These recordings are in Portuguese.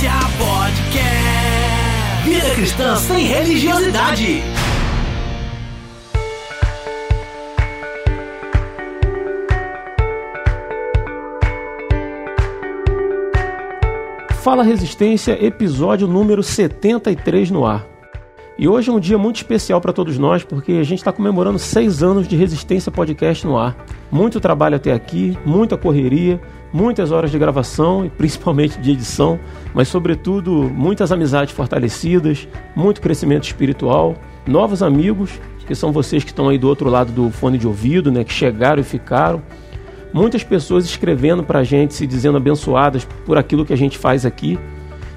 Resistência Podcast. Vida cristã sem religiosidade. Fala Resistência, episódio número 73 no ar. E hoje é um dia muito especial para todos nós, porque a gente está comemorando seis anos de Resistência Podcast no ar. Muito trabalho até aqui, muita correria, muitas horas de gravação e principalmente de edição, mas sobretudo muitas amizades fortalecidas, muito crescimento espiritual, novos amigos, que são vocês que estão aí do outro lado do fone de ouvido, né, que chegaram e ficaram muitas pessoas escrevendo para a gente, se dizendo abençoadas por aquilo que a gente faz aqui.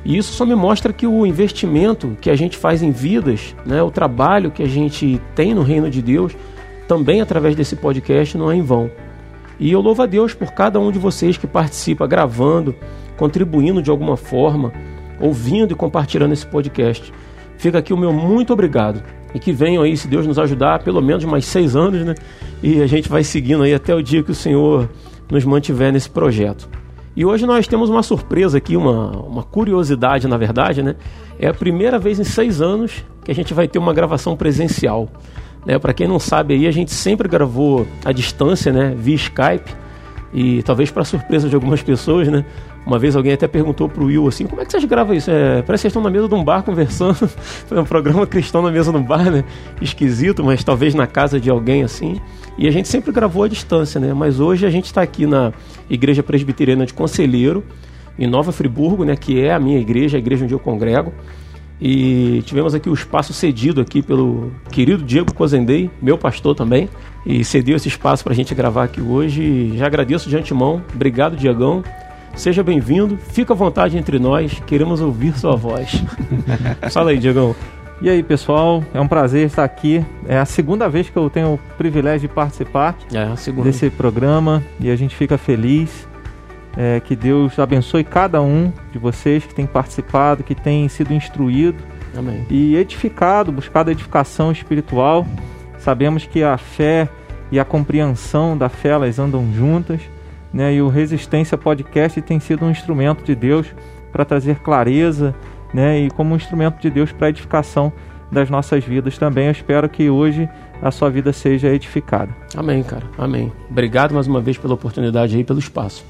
E isso só me mostra que o investimento que a gente faz em vidas, né, o trabalho que a gente tem no reino de Deus, também através desse podcast, não é em vão. E eu louvo a Deus por cada um de vocês que participa gravando, contribuindo de alguma forma, ouvindo e compartilhando esse podcast. Fica aqui o meu muito obrigado. E que venham aí, se Deus nos ajudar, pelo menos mais seis anos, né? E a gente vai seguindo aí até o dia que o Senhor nos mantiver nesse projeto. E hoje nós temos uma surpresa aqui, uma, uma curiosidade, na verdade, né? É a primeira vez em seis anos que a gente vai ter uma gravação presencial. Né? Para quem não sabe aí, a gente sempre gravou à distância, né? Via Skype. E talvez para surpresa de algumas pessoas, né? Uma vez alguém até perguntou pro Will assim, como é que vocês gravam isso? É, parece que estão na mesa de um bar conversando. Foi um programa cristão na mesa de um bar, né? Esquisito, mas talvez na casa de alguém assim. E a gente sempre gravou à distância, né? Mas hoje a gente está aqui na Igreja Presbiteriana de Conselheiro, em Nova Friburgo, né? Que é a minha igreja, a igreja onde eu congrego. E tivemos aqui o espaço cedido aqui pelo querido Diego Cozendei, meu pastor também, e cedeu esse espaço para a gente gravar aqui hoje. Já agradeço de antemão. Obrigado, Diegão. Seja bem-vindo, fica à vontade entre nós, queremos ouvir sua voz. Fala aí, Diegão. E aí, pessoal, é um prazer estar aqui. É a segunda vez que eu tenho o privilégio de participar é, desse programa e a gente fica feliz. É, que Deus abençoe cada um de vocês que tem participado, que tem sido instruído Amém. e edificado, buscado edificação espiritual. Sabemos que a fé e a compreensão da fé elas andam juntas né? E o Resistência Podcast tem sido um instrumento de Deus para trazer clareza, né? E como um instrumento de Deus para edificação das nossas vidas também. Eu espero que hoje a sua vida seja edificada. Amém, cara. Amém. Obrigado mais uma vez pela oportunidade aí, pelo espaço.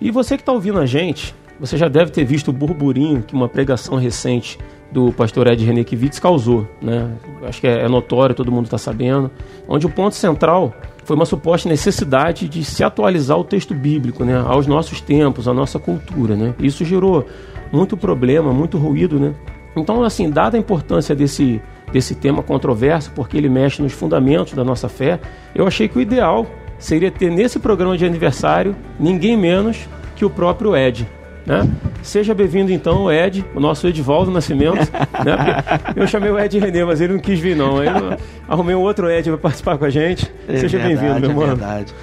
E você que está ouvindo a gente, você já deve ter visto o burburinho que uma pregação recente do pastor Ed René Kivitz causou, né? Acho que é, é notório, todo mundo está sabendo, onde o ponto central foi uma suposta necessidade de se atualizar o texto bíblico, né, aos nossos tempos, à nossa cultura, né? Isso gerou muito problema, muito ruído, né? Então, assim, dada a importância desse desse tema controverso, porque ele mexe nos fundamentos da nossa fé, eu achei que o ideal seria ter nesse programa de aniversário ninguém menos que o próprio Ed. Né? Seja bem-vindo então, Ed, o nosso Edvaldo Nascimento. né? Eu chamei o Ed Renê, mas ele não quis vir, não. Aí eu arrumei um outro Ed para participar com a gente. É Seja bem-vindo, meu é irmão. Verdade.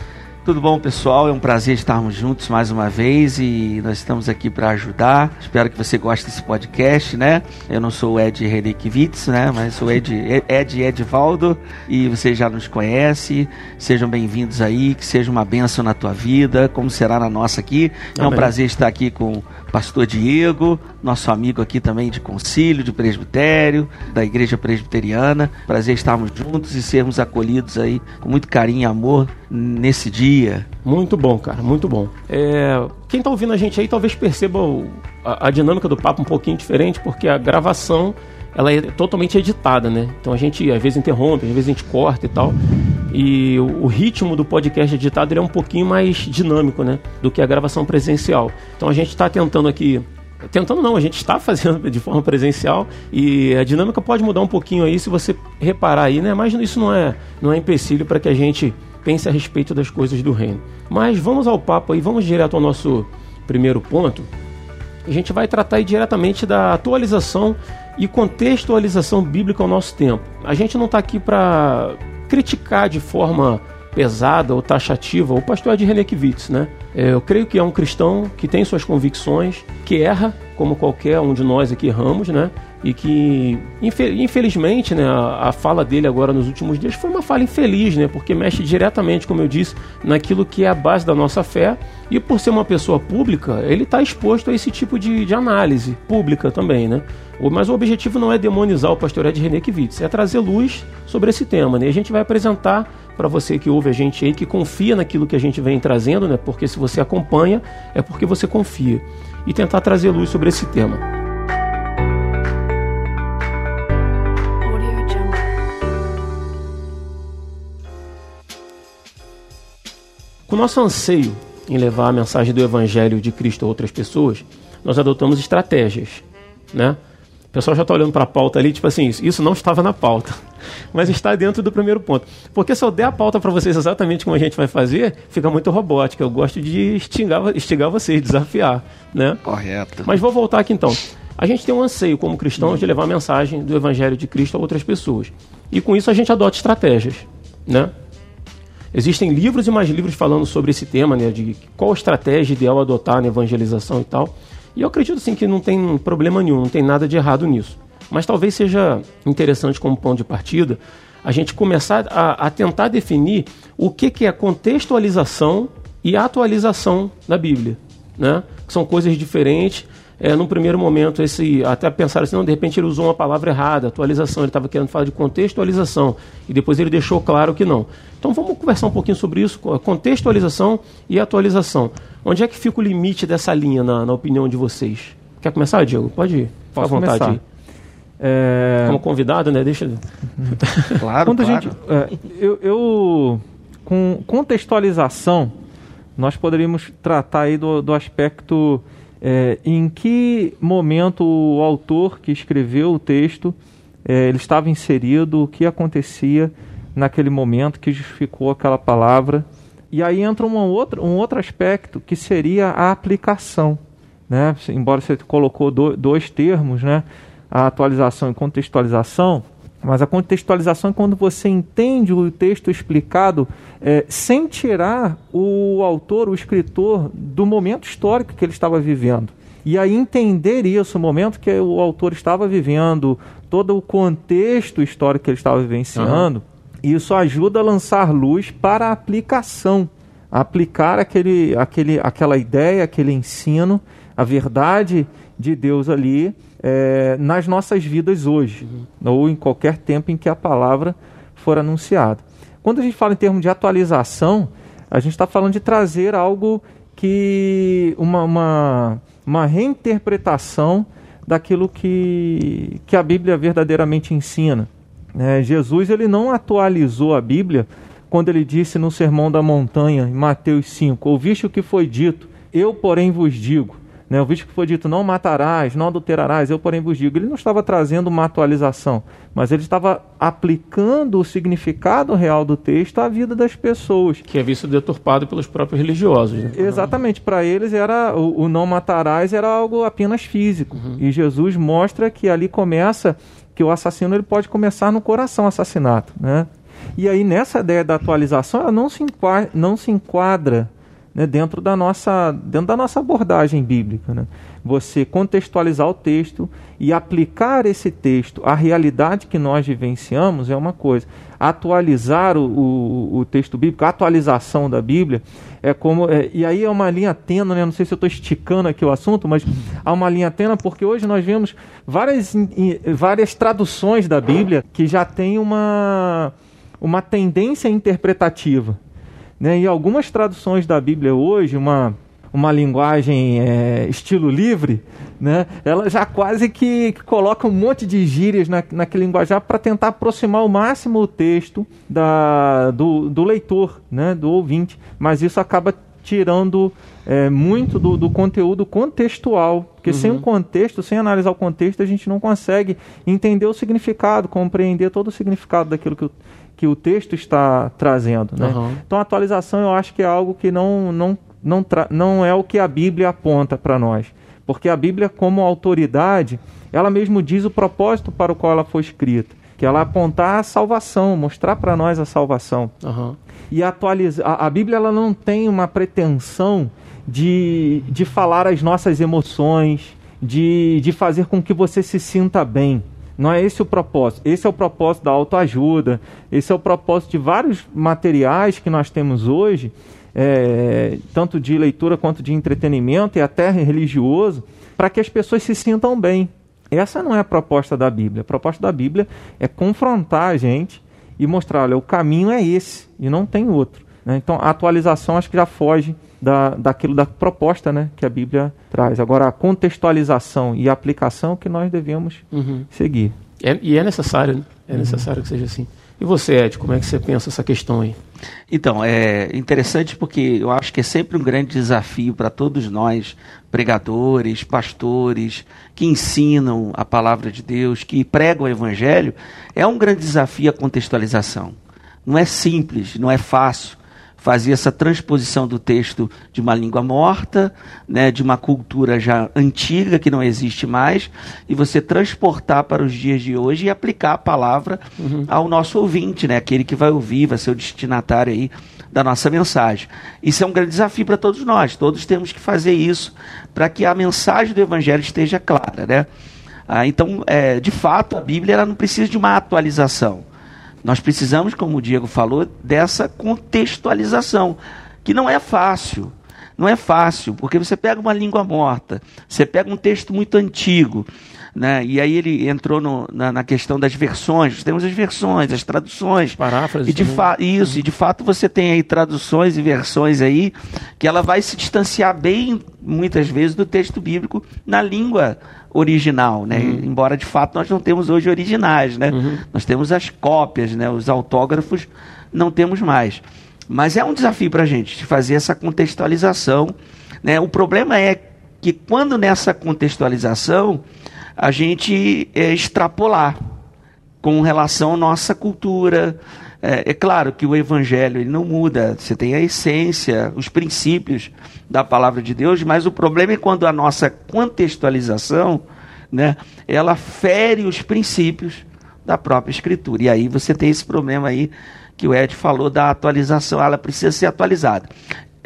Tudo bom, pessoal? É um prazer estarmos juntos mais uma vez e nós estamos aqui para ajudar. Espero que você goste desse podcast, né? Eu não sou o Ed Relikvitz, né? Mas sou Ed, Ed Edvaldo e você já nos conhece. Sejam bem-vindos aí, que seja uma benção na tua vida, como será na nossa aqui. É um Amém. prazer estar aqui com o pastor Diego, nosso amigo aqui também de concílio, de presbitério, da igreja presbiteriana. Prazer estarmos juntos e sermos acolhidos aí com muito carinho e amor nesse dia. Muito bom, cara, muito bom. É, quem está ouvindo a gente aí talvez perceba o- a, a dinâmica do papo um pouquinho diferente, porque a gravação ela é totalmente editada, né? Então a gente às vezes interrompe, às vezes a gente corta e tal. E o, o ritmo do podcast editado é um pouquinho mais dinâmico, né? Do que a gravação presencial. Então a gente está tentando aqui Tentando não, a gente está fazendo de forma presencial e a dinâmica pode mudar um pouquinho aí se você reparar aí, né? Mas isso não é, não é empecilho para que a gente pense a respeito das coisas do reino. Mas vamos ao papo aí, vamos direto ao nosso primeiro ponto. A gente vai tratar aí diretamente da atualização e contextualização bíblica ao nosso tempo. A gente não está aqui para criticar de forma pesada ou taxativa o pastor Ed René Kivitz, né? É, Eu creio que é um cristão que tem suas convicções, que erra, como qualquer um de nós aqui erramos, né? E que, infelizmente, né, a, fala dele agora nos últimos dias foi uma fala infeliz, né? Porque mexe diretamente, como eu disse, naquilo que é a base da nossa fé. E por ser uma pessoa pública, ele está exposto a esse tipo de, de análise pública também, né? Mas o objetivo não é demonizar o pastor Ed René Kivitz, é trazer luz sobre esse tema, né? E a gente vai apresentar para você que ouve a gente aí, que confia naquilo que a gente vem trazendo, né? Porque se você acompanha, é porque você confia. E tentar trazer luz sobre esse tema. Com nosso anseio em levar a mensagem do Evangelho de Cristo a outras pessoas, nós adotamos estratégias, né? O pessoal já está olhando para a pauta ali, tipo assim, isso não estava na pauta, mas está dentro do primeiro ponto. Porque se eu der a pauta para vocês exatamente como a gente vai fazer, fica muito robótica. Eu gosto de instigar, instigar vocês, desafiar, né? Correto. Mas vou voltar aqui então. A gente tem um anseio como cristãos de levar a mensagem do Evangelho de Cristo a outras pessoas. E com isso a gente adota estratégias, né? Existem livros e mais livros falando sobre esse tema, né? De qual estratégia ideal adotar na evangelização e tal. E eu acredito sim que não tem problema nenhum, não tem nada de errado nisso. Mas talvez seja interessante como ponto de partida a gente começar a, a tentar definir o que, que é contextualização e atualização da Bíblia, né? São coisas diferentes é, num primeiro momento, esse até pensar assim, não, de repente ele usou uma palavra errada, atualização, ele estava querendo falar de contextualização, e depois ele deixou claro que não. Então vamos conversar um pouquinho sobre isso, contextualização e atualização. Onde é que fica o limite dessa linha, na, na opinião de vocês? Quer começar, Diego? Pode ir. Fica à vontade. Começar. É... Como convidado, né? Deixa. claro, Quando claro. A gente, é, eu, eu, com contextualização, nós poderíamos tratar aí do, do aspecto é, em que momento o autor que escreveu o texto é, ele estava inserido, o que acontecia naquele momento que justificou aquela palavra. E aí entra uma outra, um outro aspecto que seria a aplicação. Né? Embora você colocou do, dois termos, né? a atualização e contextualização, mas a contextualização é quando você entende o texto explicado é, sem tirar o autor, o escritor, do momento histórico que ele estava vivendo. E aí entender isso, o momento que o autor estava vivendo, todo o contexto histórico que ele estava vivenciando, uhum. isso ajuda a lançar luz para a aplicação. aplicar aquele, aquele, aquela ideia, aquele ensino, a verdade de Deus ali é, nas nossas vidas hoje, uhum. ou em qualquer tempo em que a palavra for anunciada. Quando a gente fala em termos de atualização, a gente está falando de trazer algo que. uma, uma, uma reinterpretação daquilo que, que a Bíblia verdadeiramente ensina. É, Jesus ele não atualizou a Bíblia quando ele disse no Sermão da Montanha, em Mateus 5: Ouviste o que foi dito, eu, porém, vos digo. Né? O vídeo que foi dito, não matarás, não adulterarás, eu porém vos digo. Ele não estava trazendo uma atualização, mas ele estava aplicando o significado real do texto à vida das pessoas. Que é visto deturpado pelos próprios religiosos. Né? Exatamente, para eles era o, o, não matarás era algo apenas físico. Uhum. E Jesus mostra que ali começa, que o assassino ele pode começar no coração assassinato. Né? E aí nessa ideia da atualização, ela não se enquadra, não se enquadra né, dentro, da nossa, dentro da nossa abordagem bíblica. Né? Você contextualizar o texto e aplicar esse texto à realidade que nós vivenciamos é uma coisa. Atualizar o, o, o texto bíblico, a atualização da Bíblia, é como. É, e aí é uma linha tênue, né? não sei se eu estou esticando aqui o assunto, mas há uma linha tênue porque hoje nós vemos várias, várias traduções da Bíblia que já têm uma, uma tendência interpretativa. Né? E algumas traduções da Bíblia hoje, uma, uma linguagem é, estilo livre, né? ela já quase que, que coloca um monte de gírias na, naquele linguajar para tentar aproximar ao máximo o texto da, do, do leitor, né? do ouvinte. Mas isso acaba tirando é, muito do, do, conteúdo contextual. Porque uhum. sem um contexto, sem analisar o contexto, a gente não consegue entender o significado, compreender todo o significado daquilo que o, que o texto está trazendo. Né? Uhum. Então, a atualização eu acho que é algo que não, não, não, não é o que a Bíblia aponta para nós. Porque a Bíblia, como autoridade, ela mesmo diz o propósito para o qual ela foi escrita. Que ela apontar a salvação, mostrar para nós a salvação. Uhum. E atualizar. A, a Bíblia ela não tem uma pretensão de, de falar as nossas emoções, de, de fazer com que você se sinta bem. Não é esse o propósito. Esse é o propósito da autoajuda. Esse é o propósito de vários materiais que nós temos hoje, é, tanto de leitura quanto de entretenimento e até religioso, para que as pessoas se sintam bem. Essa não é a proposta da Bíblia. A proposta da Bíblia é confrontar a gente e mostrar, olha, o caminho é esse e não tem outro. Né? Então, a atualização acho que já foge da, daquilo da proposta né, que a Bíblia traz. Agora, a contextualização e a aplicação que nós devemos uhum. seguir. É, e é necessário, né? é uhum. necessário que seja assim. E você, Ed, como é que você pensa essa questão aí? Então, é interessante porque eu acho que é sempre um grande desafio para todos nós, pregadores, pastores, que ensinam a palavra de Deus, que pregam o evangelho, é um grande desafio a contextualização. Não é simples, não é fácil fazia essa transposição do texto de uma língua morta, né, de uma cultura já antiga que não existe mais, e você transportar para os dias de hoje e aplicar a palavra uhum. ao nosso ouvinte, né, aquele que vai ouvir, vai ser o destinatário aí da nossa mensagem. Isso é um grande desafio para todos nós. Todos temos que fazer isso para que a mensagem do Evangelho esteja clara, né? Ah, então, é, de fato, a Bíblia ela não precisa de uma atualização. Nós precisamos, como o Diego falou, dessa contextualização, que não é fácil. Não é fácil, porque você pega uma língua morta, você pega um texto muito antigo, né? E aí ele entrou no, na, na, questão das versões. Temos as versões, as traduções. Paráfrases. E de isso, e de fato você tem aí traduções e versões aí que ela vai se distanciar bem, muitas vezes, do texto bíblico na língua original, né? Uhum. Embora de fato nós não temos hoje originais, né? Uhum. Nós temos as cópias, né? Os autógrafos não temos mais. Mas é um desafio para a gente de fazer essa contextualização. Né? O problema é que quando nessa contextualização a gente é, extrapolar com relação à nossa cultura. É, é, claro que o evangelho ele não muda, você tem a essência, os princípios da palavra de Deus, mas o problema é quando a nossa contextualização, né, ela fere os princípios da própria escritura. E aí você tem esse problema aí que o Ed falou da atualização, ela precisa ser atualizada.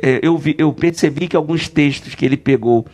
É, eu, vi, eu percebi que alguns textos que ele pegou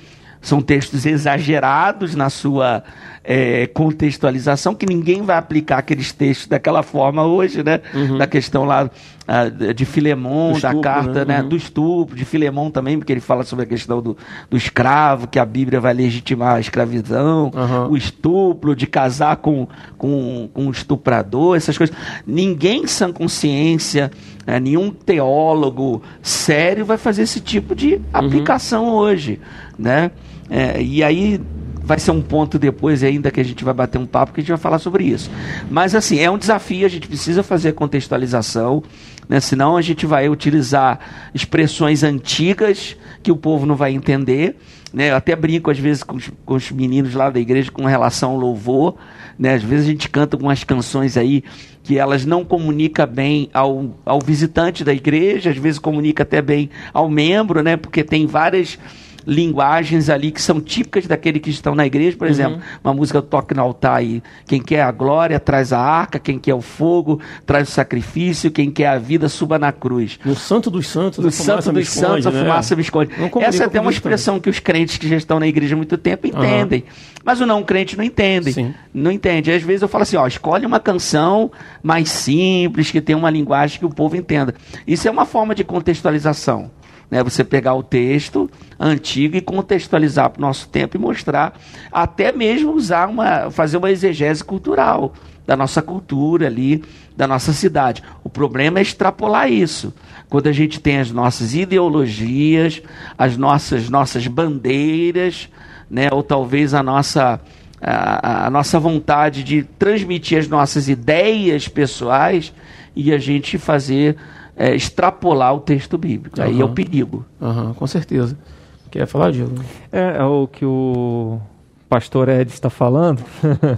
são textos exagerados na sua é, contextualização, que ninguém vai aplicar aqueles textos daquela forma hoje, né? Uhum. Da questão lá uh, de Filemon, da carta né? né? Uhum. do estupro, de Filemon também, porque ele fala sobre a questão do, do escravo, que a Bíblia vai legitimar a escravidão, uhum. o estupro, de casar com, com, com um estuprador, essas coisas. Ninguém sem consciência, é, nenhum teólogo sério vai fazer esse tipo de uhum. aplicação hoje, né? É, e aí vai ser um ponto depois ainda que a gente vai bater um papo que a gente vai falar sobre isso. Mas assim, é um desafio, a gente precisa fazer contextualização, né? senão a gente vai utilizar expressões antigas que o povo não vai entender. Né? Eu até brinco às vezes com os, com os meninos lá da igreja com relação ao louvor. Né? Às vezes a gente canta algumas canções aí que elas não comunicam bem ao, ao visitante da igreja, às vezes comunica até bem ao membro, né? porque tem várias linguagens ali que são típicas daquele que estão na igreja, por uhum. exemplo, uma música toque no altar aí, quem quer a glória traz a arca, quem quer o fogo traz o sacrifício, quem quer a vida suba na cruz. No santo dos santos, no santo dos santos, a né? fumaça me esconde. Essa é até uma expressão que os crentes que já estão na igreja há muito tempo entendem, uhum. mas o não crente não entende. Sim. Não entende. Às vezes eu falo assim, ó, escolhe uma canção mais simples, que tenha uma linguagem que o povo entenda. Isso é uma forma de contextualização né? Você pegar o texto antigo e contextualizar para o nosso tempo e mostrar, até mesmo usar uma, fazer uma exegese cultural da nossa cultura ali, da nossa cidade. O problema é extrapolar isso. Quando a gente tem as nossas ideologias, as nossas nossas bandeiras, né? Ou talvez a nossa a, a nossa vontade de transmitir as nossas ideias pessoais e a gente fazer é, extrapolar o texto bíblico. Uhum. Aí é o perigo. Uhum, com certeza. Quer falar, Diego? É, é o que o pastor Ed está falando,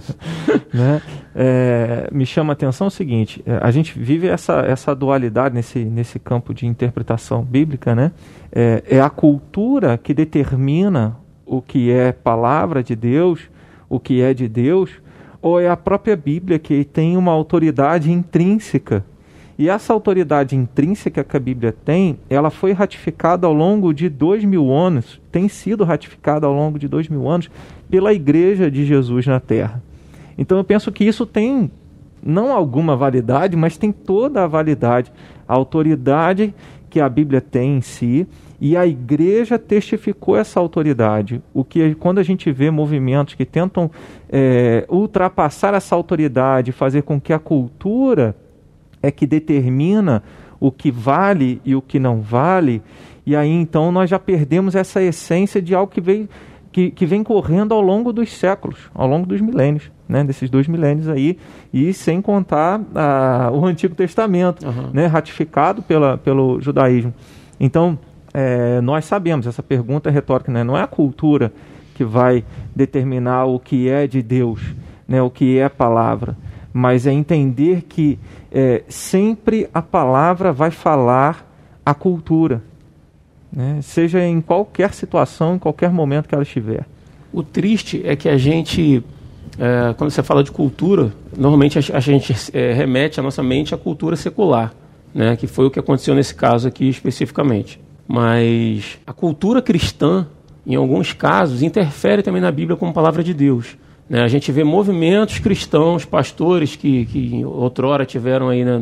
né? É, me chama a atenção o seguinte: é, a gente vive essa, essa dualidade nesse, nesse campo de interpretação bíblica, né? É, é a cultura que determina o que é palavra de Deus, o que é de Deus, ou é a própria Bíblia que tem uma autoridade intrínseca E essa autoridade intrínseca que a Bíblia tem, ela foi ratificada ao longo de dois mil anos, tem sido ratificada ao longo de dois mil anos pela Igreja de Jesus na Terra. Então eu penso que isso tem não alguma validade, mas tem toda a validade, a autoridade que a Bíblia tem em si, e a igreja testificou essa autoridade. O que quando a gente vê movimentos que tentam é, ultrapassar essa autoridade, fazer com que a cultura é que determina o que vale e o que não vale, e aí então nós já perdemos essa essência de algo que vem, que, que vem correndo ao longo dos séculos, ao longo dos milênios, né, desses dois milênios aí, e sem contar ah, o Antigo Testamento, uhum. né, ratificado pela, pelo judaísmo. Então, é, nós sabemos, essa pergunta é retórica, né? não é a cultura que vai determinar o que é de Deus, né? o que é a palavra, mas é entender que é, sempre a palavra vai falar a cultura, né? seja em qualquer situação, em qualquer momento que ela estiver. O triste é que a gente, é, quando você fala de cultura, normalmente a, a gente é, remete a nossa mente à cultura secular, né? que foi o que aconteceu nesse caso aqui especificamente. Mas a cultura cristã, em alguns casos, interfere também na Bíblia como palavra de Deus. Né? A gente vê movimentos cristãos, pastores que, que outrora tiveram aí na,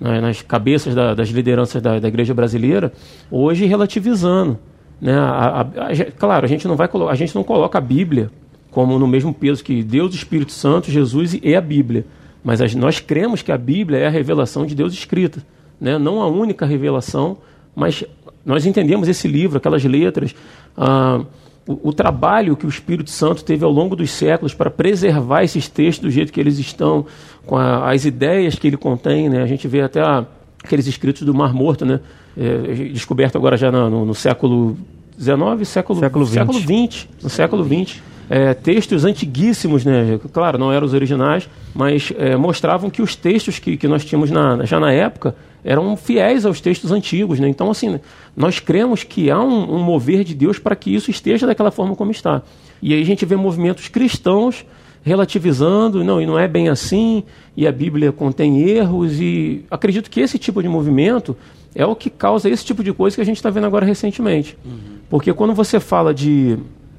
na, nas cabeças da, das lideranças da, da, igreja brasileira, hoje relativizando. Né? A, a, a, claro, a gente, não vai, a gente não coloca a Bíblia como no mesmo peso que Deus, Espírito Santo, Jesus e a Bíblia. Mas nós cremos que a Bíblia é a revelação de Deus escrita. Né? Não a única revelação, mas nós entendemos esse livro, aquelas letras, ah, o, o, trabalho que o Espírito Santo teve ao longo dos séculos para preservar esses textos do jeito que eles estão, com a, as ideias que ele contém. Né? A gente vê até a, aqueles escritos do Mar Morto, né? É, descoberto agora já no, no, século XIX, século, século XX. Século XX no século XX. É, textos antiguíssimos, né? claro, não eram os originais, mas é, mostravam que os textos que, que nós tínhamos na, já na época eram fiéis aos textos antigos. Né? Então, assim, nós cremos que há um, um mover de Deus para que isso esteja daquela forma como está. E aí a gente vê movimentos cristãos relativizando, não, e não é bem assim, e a Bíblia contém erros, e acredito que esse tipo de movimento é o que causa esse tipo de coisa que a gente está vendo agora recentemente. Uhum. Porque quando você fala de,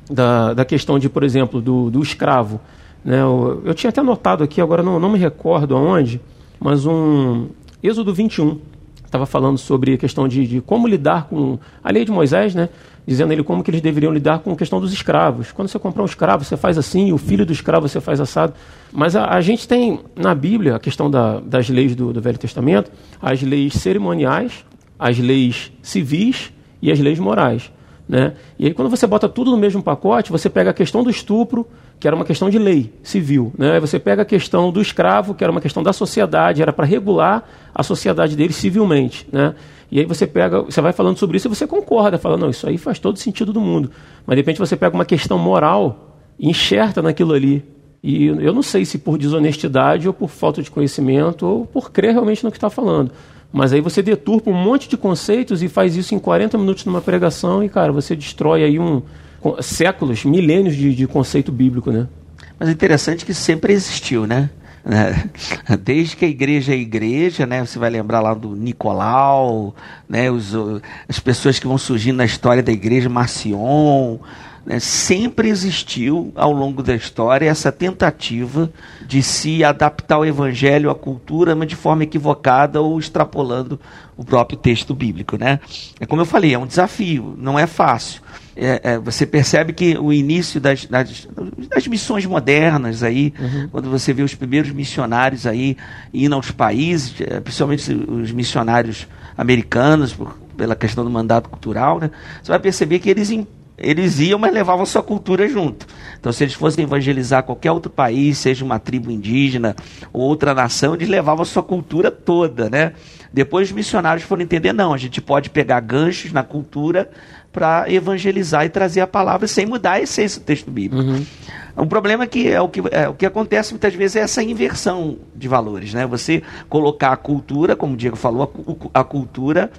da, da questão de, por exemplo, do, do escravo, né, eu, eu tinha até notado aqui, agora não, não me recordo aonde, mas um, Êxodo 21 estava falando sobre a questão de, de, como lidar com a lei de Moisés, né? Dizendo ele como que eles deveriam lidar com a questão dos escravos. Quando você comprar um escravo, você faz assim, o filho do escravo você faz assado. Mas a, a gente tem na Bíblia a questão da, das leis do, do Velho Testamento, as leis cerimoniais, as leis civis e as leis morais. Né? E aí, quando você bota tudo no mesmo pacote, você pega a questão do estupro, que era uma questão de lei civil. Né? Você pega a questão do escravo, que era uma questão da sociedade, era para regular a sociedade dele civilmente. Né? E aí você pega, você vai falando sobre isso e você concorda, falando, não, isso aí faz todo sentido do mundo. Mas de repente você pega uma questão moral e enxerta naquilo ali. E eu não sei se por desonestidade ou por falta de conhecimento ou por crer realmente no que está falando. Mas aí você deturpa um monte de conceitos e faz isso em 40 minutos numa pregação e, cara, você destrói aí um séculos, milênios de, de conceito bíblico, né? Mas é interessante que sempre existiu, né? Desde que a igreja é igreja, né? Você vai lembrar lá do Nicolau, né? Os, as pessoas que vão surgindo na história da igreja, Marcion, né, sempre existiu ao longo da história essa tentativa de se adaptar ao evangelho à cultura, mas de forma equivocada ou extrapolando o próprio texto bíblico. Né? É como eu falei, é um desafio, não é fácil. É, é, você percebe que o início das, das, das missões modernas aí, uhum. quando você vê os primeiros missionários aí indo aos países, é, principalmente os missionários americanos, por, pela questão do mandato cultural, né, você vai perceber que eles eles iam, mas levavam sua cultura junto. Então, se eles fossem evangelizar qualquer outro país, seja uma tribo indígena ou outra nação, eles levavam sua cultura toda, né? Depois os missionários foram entender, não, a gente pode pegar ganchos na cultura para evangelizar e trazer a palavra sem mudar a essência do texto bíblico. Uhum. O problema é que, é o que é, o que acontece muitas vezes é essa inversão de valores, né? Você colocar a cultura, como o Diego falou, a, a cultura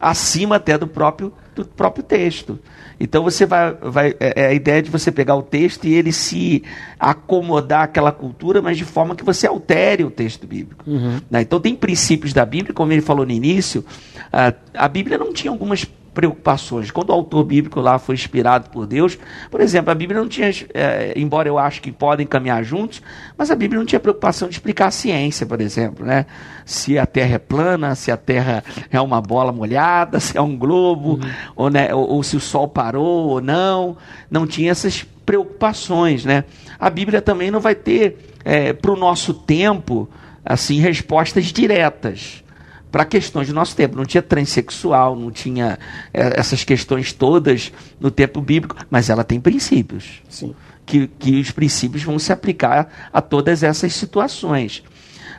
acima até do próprio, do próprio texto. Então você vai, vai é, é a ideia de você pegar o texto e ele se acomodar àquela cultura, mas de forma que você altere o texto bíblico. Uhum. Né? Então tem princípios da Bíblia, como ele falou no início, a, a Bíblia não tinha algumas preocupações. Quando o autor bíblico lá foi inspirado por Deus, por exemplo, a Bíblia não tinha, é, embora eu acho que podem caminhar juntos, mas a Bíblia não tinha preocupação de explicar a ciência, por exemplo, né? Se a Terra é plana, se a Terra é uma bola molhada, se é um globo, uhum. ou, né, ou, ou se o Sol parou ou não. Não tinha essas preocupações, né? A Bíblia também não vai ter, é, para o nosso tempo, assim, respostas diretas para questões do nosso tempo. Não tinha transexual, não tinha é, essas questões todas no tempo bíblico, mas ela tem princípios. Sim. Que, que os princípios vão se aplicar a todas essas situações.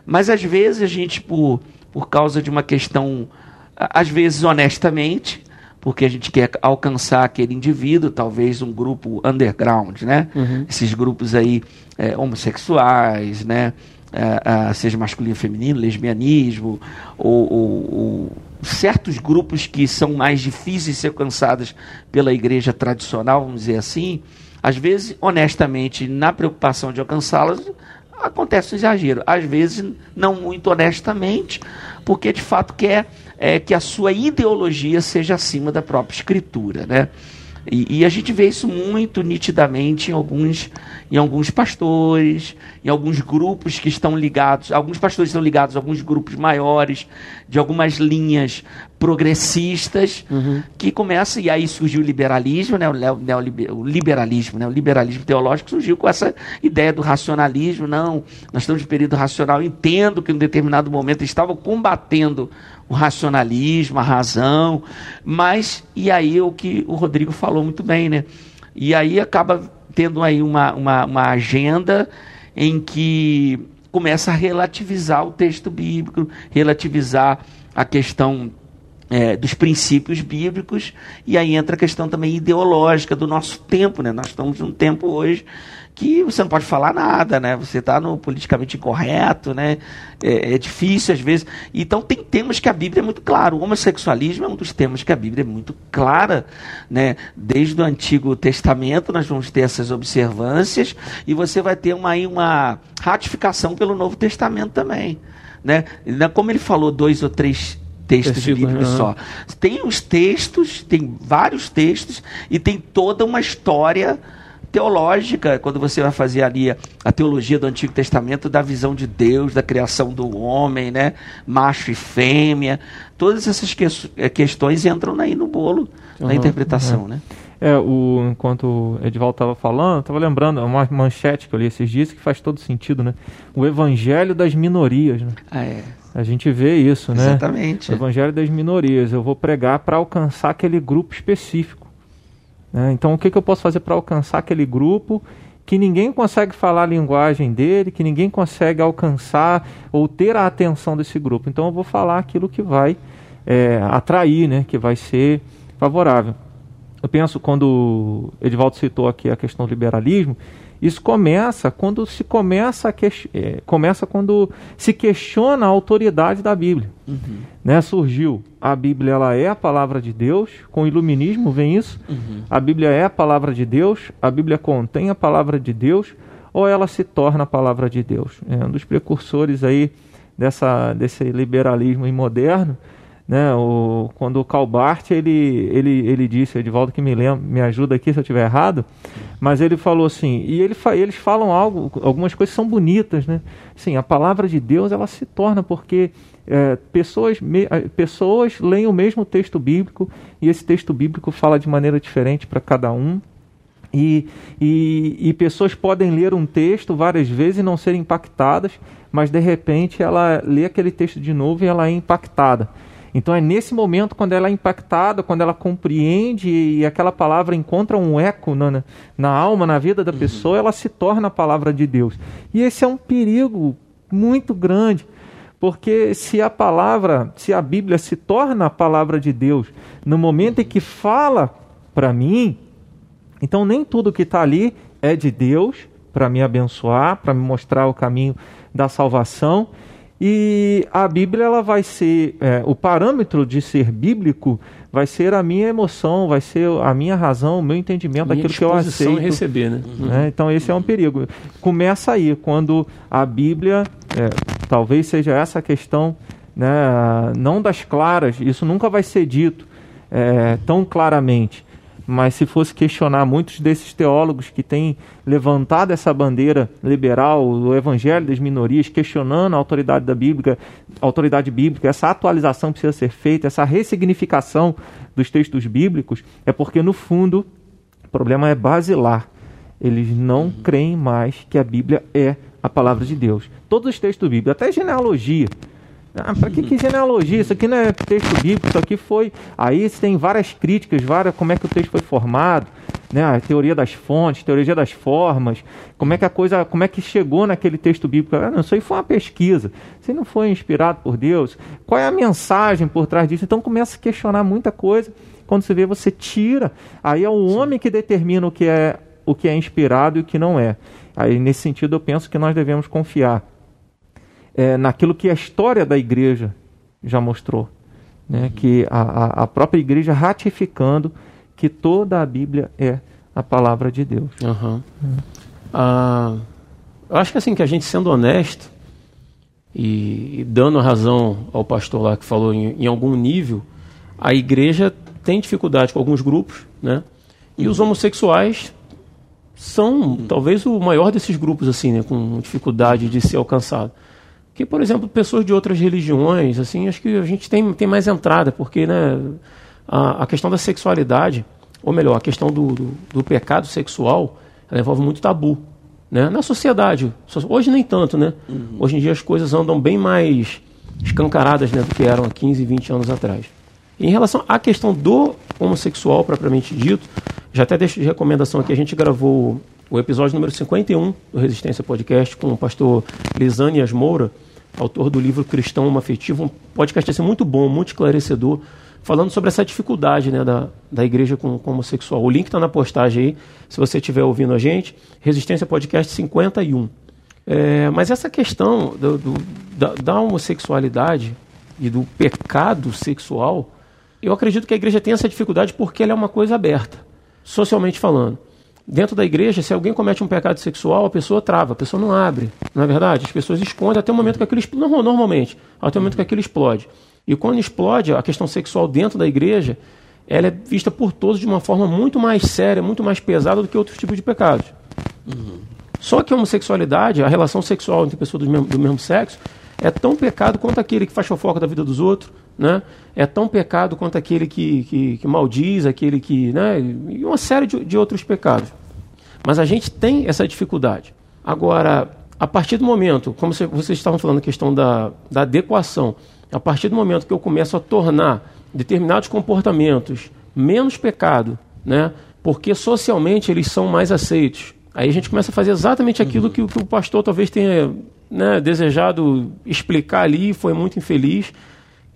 Mas às vezes a gente, por, por causa de uma questão, às vezes honestamente, porque a gente quer alcançar aquele indivíduo, talvez um grupo underground, né? Uhum. Esses grupos aí é, homossexuais, né? É, seja masculino ou feminino, lesbianismo, ou, ou, ou, certos grupos que são mais difíceis de ser alcançados pela igreja tradicional, vamos dizer assim, às vezes, honestamente, na preocupação de alcançá-las, acontece um exagero. Às vezes, não muito honestamente, porque de fato quer é, que a sua ideologia seja acima da própria escritura, né? E, e, a gente vê isso muito nitidamente em alguns, em alguns pastores, em alguns grupos que estão ligados, alguns pastores estão ligados a alguns grupos maiores, de algumas linhas progressistas, uhum. que começam, e aí surgiu o liberalismo, né, o, o liberalismo, né, o liberalismo teológico surgiu com essa ideia do racionalismo, não, nós estamos em período racional, entendo que em um determinado momento estavam combatendo o racionalismo, a razão, mas, e aí o que o Rodrigo falou muito bem, né? E aí acaba tendo aí uma, uma, uma agenda em que começa a relativizar o texto bíblico, relativizar a questão é, dos princípios bíblicos, e aí entra a questão também ideológica do nosso tempo, né? Nós estamos num tempo hoje que você não pode falar nada, né? Você está no politicamente incorreto, né? É, é, difícil às vezes. Então tem temas que a Bíblia é muito clara. O homossexualismo é um dos temas que a Bíblia é muito clara, né? Desde o Antigo Testamento nós vamos ter essas observâncias e você vai ter uma, uma ratificação pelo Novo Testamento também, né? Como ele falou dois ou três textos bíblicos só. Tem os textos, tem vários textos e tem toda uma história teológica, quando você vai fazer ali a, a, teologia do Antigo Testamento, da visão de Deus, da criação do homem, né? macho e fêmea, todas essas que, eh, questões entram aí no bolo, uhum, na interpretação. É. Né? É, o, enquanto o Edvaldo estava falando, estava lembrando uma manchete que eu li esses dias que faz todo sentido, né? O evangelho das minorias, né? Ah, é. A gente vê isso, né? Exatamente. O evangelho das minorias. Eu vou pregar para alcançar aquele grupo específico. Né? Então, o que, que eu posso fazer para alcançar aquele grupo que ninguém consegue falar a linguagem dele, que ninguém consegue alcançar ou ter a atenção desse grupo? Então, eu vou falar aquilo que vai é, atrair, né? que vai ser favorável. Eu penso, quando o Edvaldo citou aqui a questão do liberalismo, isso começa quando se começa a que, é, começa quando se questiona a autoridade da Bíblia. Uhum. Né? Surgiu a Bíblia, ela é a palavra de Deus. Com o iluminismo vem isso. Uhum. A Bíblia é a palavra de Deus. A Bíblia contém a palavra de Deus ou ela se torna a palavra de Deus. É um dos precursores aí dessa desse liberalismo moderno né, o, quando o Calbart ele, ele, ele disse, Edivaldo que me, lembra, me ajuda aqui se eu estiver errado, mas ele falou assim, e ele, eles falam algo, algumas coisas são bonitas, né? Sim, a palavra de Deus ela se torna porque é, pessoas, me, pessoas leem o mesmo texto bíblico e esse texto bíblico fala de maneira diferente para cada um. E, e, e, pessoas podem ler um texto várias vezes e não serem impactadas, mas de repente ela lê aquele texto de novo e ela é impactada. Então é nesse momento, quando ela é impactada, quando ela compreende e aquela palavra encontra um eco na, na alma, na vida da uhum. pessoa, ela se torna a palavra de Deus. E esse é um perigo muito grande, porque se a palavra, se a Bíblia se torna a palavra de Deus no momento em que fala para mim, então nem tudo que está ali é de Deus para me abençoar, para me mostrar o caminho da salvação E a Bíblia ela vai ser é, o parâmetro de ser bíblico vai ser a minha emoção, vai ser a minha razão, o meu entendimento Minha daquilo que eu aceito. receber, né? né? Então esse é um perigo. Começa aí quando a Bíblia, é, talvez seja essa a questão, né, não das claras. Isso nunca vai ser dito é, tão claramente. Mas se fosse questionar muitos desses teólogos que têm levantado essa bandeira liberal, o evangelho das minorias, questionando a autoridade da Bíblia, a autoridade bíblica, essa atualização precisa ser feita, essa ressignificação dos textos bíblicos, é porque no fundo o problema é basilar. Eles não creem mais que a Bíblia é a palavra de Deus. Todos os textos bíblicos, até genealogia. Ah, para que, que genealogia? Isso aqui não é texto bíblico, isso aqui foi. Aí tem várias críticas, várias, como é que o texto foi formado, né? A teoria das fontes, teoria das formas, como é que a coisa, como é que chegou naquele texto bíblico. Ah, não, isso aí foi uma pesquisa. Isso não foi inspirado por Deus. Qual é a mensagem por trás disso? Então começa a questionar muita coisa. Quando você vê, você tira. Aí é o homem que determina o que é o que é inspirado e o que não é. Aí nesse sentido eu penso que nós devemos confiar é, naquilo que a história da igreja já mostrou. Né? Que a, a própria igreja ratificando que toda a Bíblia é a palavra de Deus. Aham. Ah, eu acho que assim, que a gente sendo honesto e, e dando razão ao pastor lá que falou em, em algum nível, a igreja tem dificuldade com alguns grupos, né? E os homossexuais são talvez o maior desses grupos, assim, né? Com dificuldade de ser alcançado. Que, por exemplo, pessoas de outras religiões, assim, acho que a gente tem, tem mais entrada, porque, né? A, a questão da sexualidade, ou melhor, a questão do, do, do pecado sexual, ela envolve muito tabu, né? Na sociedade. Hoje nem tanto, né? Hoje em dia as coisas andam bem mais escancaradas né, do que eram há 15, 20 anos atrás. Em relação à questão do homossexual propriamente dito, já até deixo de recomendação aqui, a gente gravou o episódio número 51 do Resistência Podcast com o pastor Lisânias Moura, autor do livro Cristão Homoafetivo, um podcast assim, muito bom, muito esclarecedor, falando sobre essa dificuldade né, da, da igreja com, com homossexual. O link está na postagem aí, se você estiver ouvindo a gente, Resistência Podcast 51. É, mas essa questão do, do, da, da homossexualidade e do pecado sexual, eu acredito que a igreja tem essa dificuldade porque ela é uma coisa aberta, socialmente falando. Dentro da igreja, se alguém comete um pecado sexual, a pessoa trava, a pessoa não abre. Não é verdade? As pessoas escondem até o momento que aquilo explode. Normalmente, até o momento que aquilo explode. E quando explode, a questão sexual dentro da igreja, ela é vista por todos de uma forma muito mais séria, muito mais pesada do que outros tipos de pecados. Só que a homossexualidade, a relação sexual entre pessoas do mesmo, do mesmo sexo, é tão pecado quanto aquele que faz fofoca da vida dos outros, né? É tão pecado quanto aquele que, que, que maldiz, aquele que, né? E uma série de, de outros pecados. Mas a gente tem essa dificuldade. Agora, a partir do momento, como cê- vocês estavam falando a questão da, da adequação, a partir do momento que eu começo a tornar determinados comportamentos menos pecado, né? Porque socialmente eles são mais aceitos. Aí a gente começa a fazer exatamente aquilo que, o- que o pastor talvez tenha né, desejado explicar ali, e foi muito infeliz,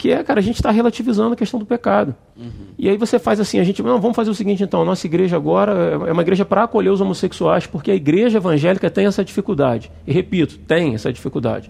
que é, cara, a gente está relativizando a questão do pecado. E aí você faz assim, a gente, não, vamos fazer o seguinte então, a nossa igreja agora é uma igreja para acolher os homossexuais, porque a igreja evangélica tem essa dificuldade. E repito, tem essa dificuldade.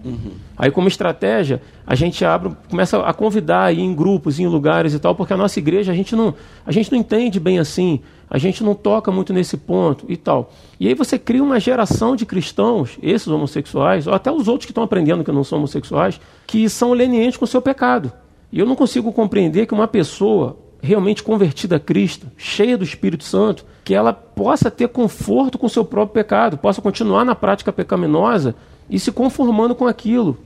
Aí como estratégia, a gente abre, começa a convidar aí em grupos, em lugares e tal, porque a nossa igreja a gente não, a gente não entende bem assim, a gente não toca muito nesse ponto e tal. E aí você cria uma geração de cristãos, esses homossexuais, ou até os outros que estão aprendendo que não são homossexuais, que são lenientes com o seu pecado. E eu não consigo compreender que uma pessoa realmente convertida a Cristo, cheia do Espírito Santo, que ela possa ter conforto com o seu próprio pecado, possa continuar na prática pecaminosa e se conformando com aquilo.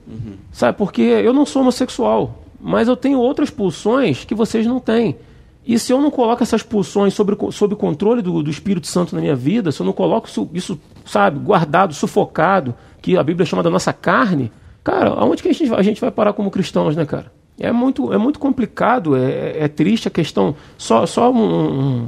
Sabe? Porque eu não sou homossexual, mas eu tenho outras pulsões que vocês não têm. E se eu não coloco essas pulsões sobre, sob o controle do, do Espírito Santo na minha vida, se eu não coloco isso, isso, sabe, guardado, sufocado, que a Bíblia chama da nossa carne, cara, aonde que a gente, a gente vai parar como cristãos, né, cara? É muito, é muito complicado, é, é triste a questão. Só, só um, um,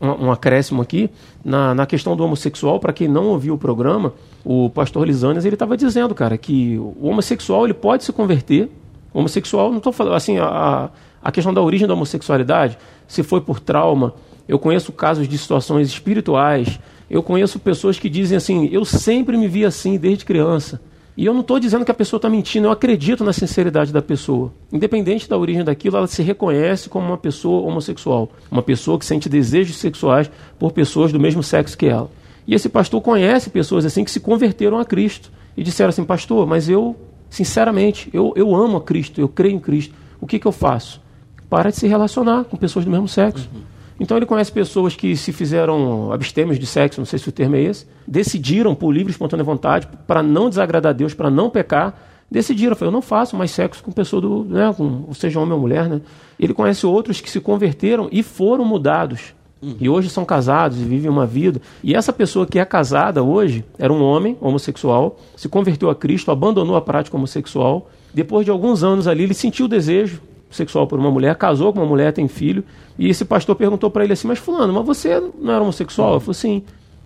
um- um acréscimo aqui na, na questão do homossexual, para quem não ouviu o programa, o pastor Lisanes ele estava dizendo, cara, que o homossexual ele pode se converter. O homossexual, não estou falando assim, a, a questão da origem da homossexualidade, se foi por trauma. Eu conheço casos de situações espirituais. Eu conheço pessoas que dizem assim: eu sempre me vi assim desde criança. E eu não estou dizendo que a pessoa está mentindo, eu acredito na sinceridade da pessoa. Independente da origem daquilo, ela se reconhece como uma pessoa homossexual. Uma pessoa que sente desejos sexuais por pessoas do mesmo sexo que ela. E esse pastor conhece pessoas assim que se converteram a Cristo. E disseram assim, pastor, mas eu, sinceramente, eu, eu amo a Cristo, eu creio em Cristo. O que, que eu faço? Para de se relacionar com pessoas do mesmo sexo. Uhum. Então ele conhece pessoas que se fizeram abstêmios de sexo, não sei se o termo é esse, decidiram por livre e espontânea vontade, para não desagradar a Deus, para não pecar, decidiram, eu não faço mais sexo com pessoa do, né, com, seja homem ou mulher, né? Ele conhece outros que se converteram e foram mudados. Uhum. E hoje são casados e vivem uma vida. E essa pessoa que é casada hoje era um homem homossexual, se converteu a Cristo, abandonou a prática homossexual. Depois de alguns anos ali, ele sentiu o desejo sexual por uma mulher, casou com uma mulher, tem filho. E esse pastor perguntou para ele assim: Mas, Fulano, mas você não era homossexual? Eu falei assim.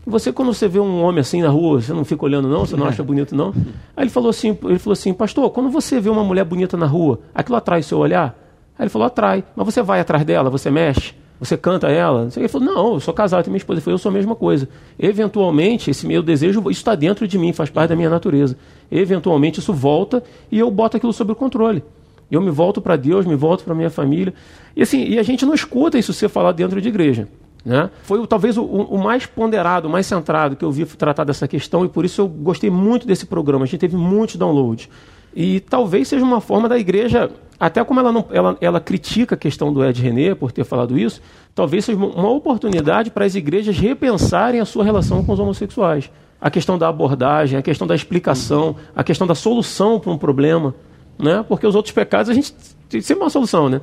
Você, quando você vê um homem assim na rua, você não fica olhando, não? Você não acha bonito, não? Aí ele falou assim: ele falou assim, pastor, quando você vê uma mulher bonita na rua, aquilo atrai o seu olhar? Aí ele falou: atrai. Mas você vai atrás dela, você mexe? Você canta ela? Ele falou, não, eu sou casado, tenho minha esposa. Ele falou, eu sou a mesma coisa. Eventualmente, esse meu desejo, isso está dentro de mim, faz parte da minha natureza. Eventualmente, isso volta e eu boto aquilo sob o controle. Eu me volto para Deus, me volto para minha família. E assim, e a gente não escuta isso ser falado dentro de igreja. Né? Foi talvez o, o, mais ponderado, o mais centrado que eu vi tratar dessa questão e por isso eu gostei muito desse programa. A gente teve muitos downloads. E talvez seja uma forma da igreja, até como ela, não, ela, ela critica a questão do Ed René por ter falado isso, talvez seja uma oportunidade para as igrejas repensarem a sua relação com os homossexuais. A questão da abordagem, a questão da explicação, a questão da solução para um problema né? Porque os outros pecados a gente tem sempre uma solução, né?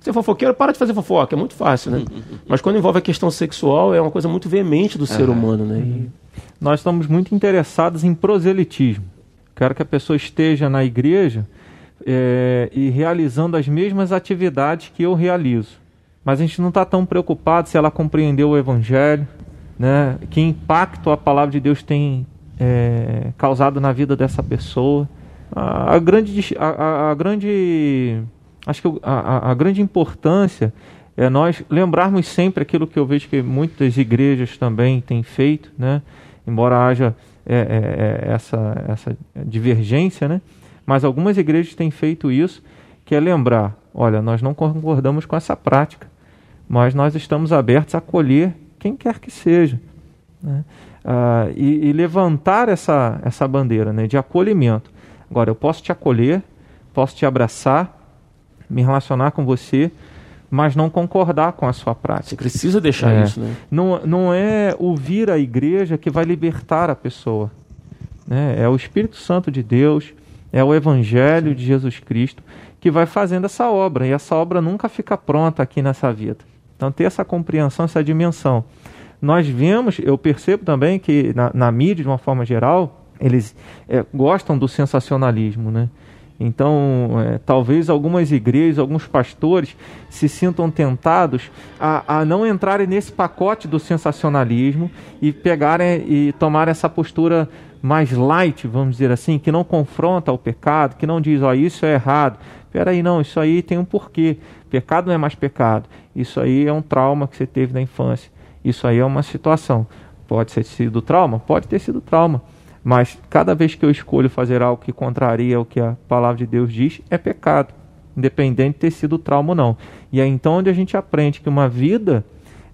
Você é fofoqueiro, para de fazer fofoca, é muito fácil, né? Mas quando envolve a questão sexual, é uma coisa muito veemente do ser humano, né? E... Nós estamos muito interessados em proselitismo. Quero que a pessoa esteja na igreja é, e realizando as mesmas atividades que eu realizo. Mas a gente não está tão preocupado se ela compreendeu o Evangelho, né? que impacto a palavra de Deus tem é, causado na vida dessa pessoa a, a grande, a, a, grande, acho que a, a, grande importância é nós lembrarmos sempre aquilo que eu vejo que muitas igrejas também têm feito, né? Embora haja é, é, é essa, essa divergência, né? Mas algumas igrejas têm feito isso, que é lembrar, olha, nós não concordamos com essa prática, mas nós estamos abertos a acolher quem quer que seja. Né? Ah, e, e, levantar essa, essa bandeira né, de acolhimento. Agora, eu posso te acolher, posso te abraçar, me relacionar com você, mas não concordar com a sua prática. Você precisa deixar é. isso, né? Não, não é ouvir a igreja que vai libertar a pessoa. Né? É o Espírito Santo de Deus, é o Evangelho de Jesus Cristo que vai fazendo essa obra. E essa obra nunca fica pronta aqui nessa vida. Então, ter essa compreensão, essa dimensão. Nós vemos, eu percebo também que na, na mídia, de uma forma geral, eles é, gostam do sensacionalismo, né? Então, é, talvez algumas igrejas, alguns pastores se sintam tentados a, a, não entrarem nesse pacote do sensacionalismo e pegarem e tomar essa postura mais light, vamos dizer assim, que não confronta o pecado, que não diz, ó, oh, isso é errado. Peraí, não, isso aí tem um porquê. Pecado não é mais pecado. Isso aí é um trauma que você teve na infância. Isso aí é uma situação. Pode ter sido trauma? Pode ter sido trauma mas cada vez que eu escolho fazer algo que contraria o que a palavra de Deus diz, é pecado, independente de ter sido trauma ou não. E é então onde a gente aprende que uma vida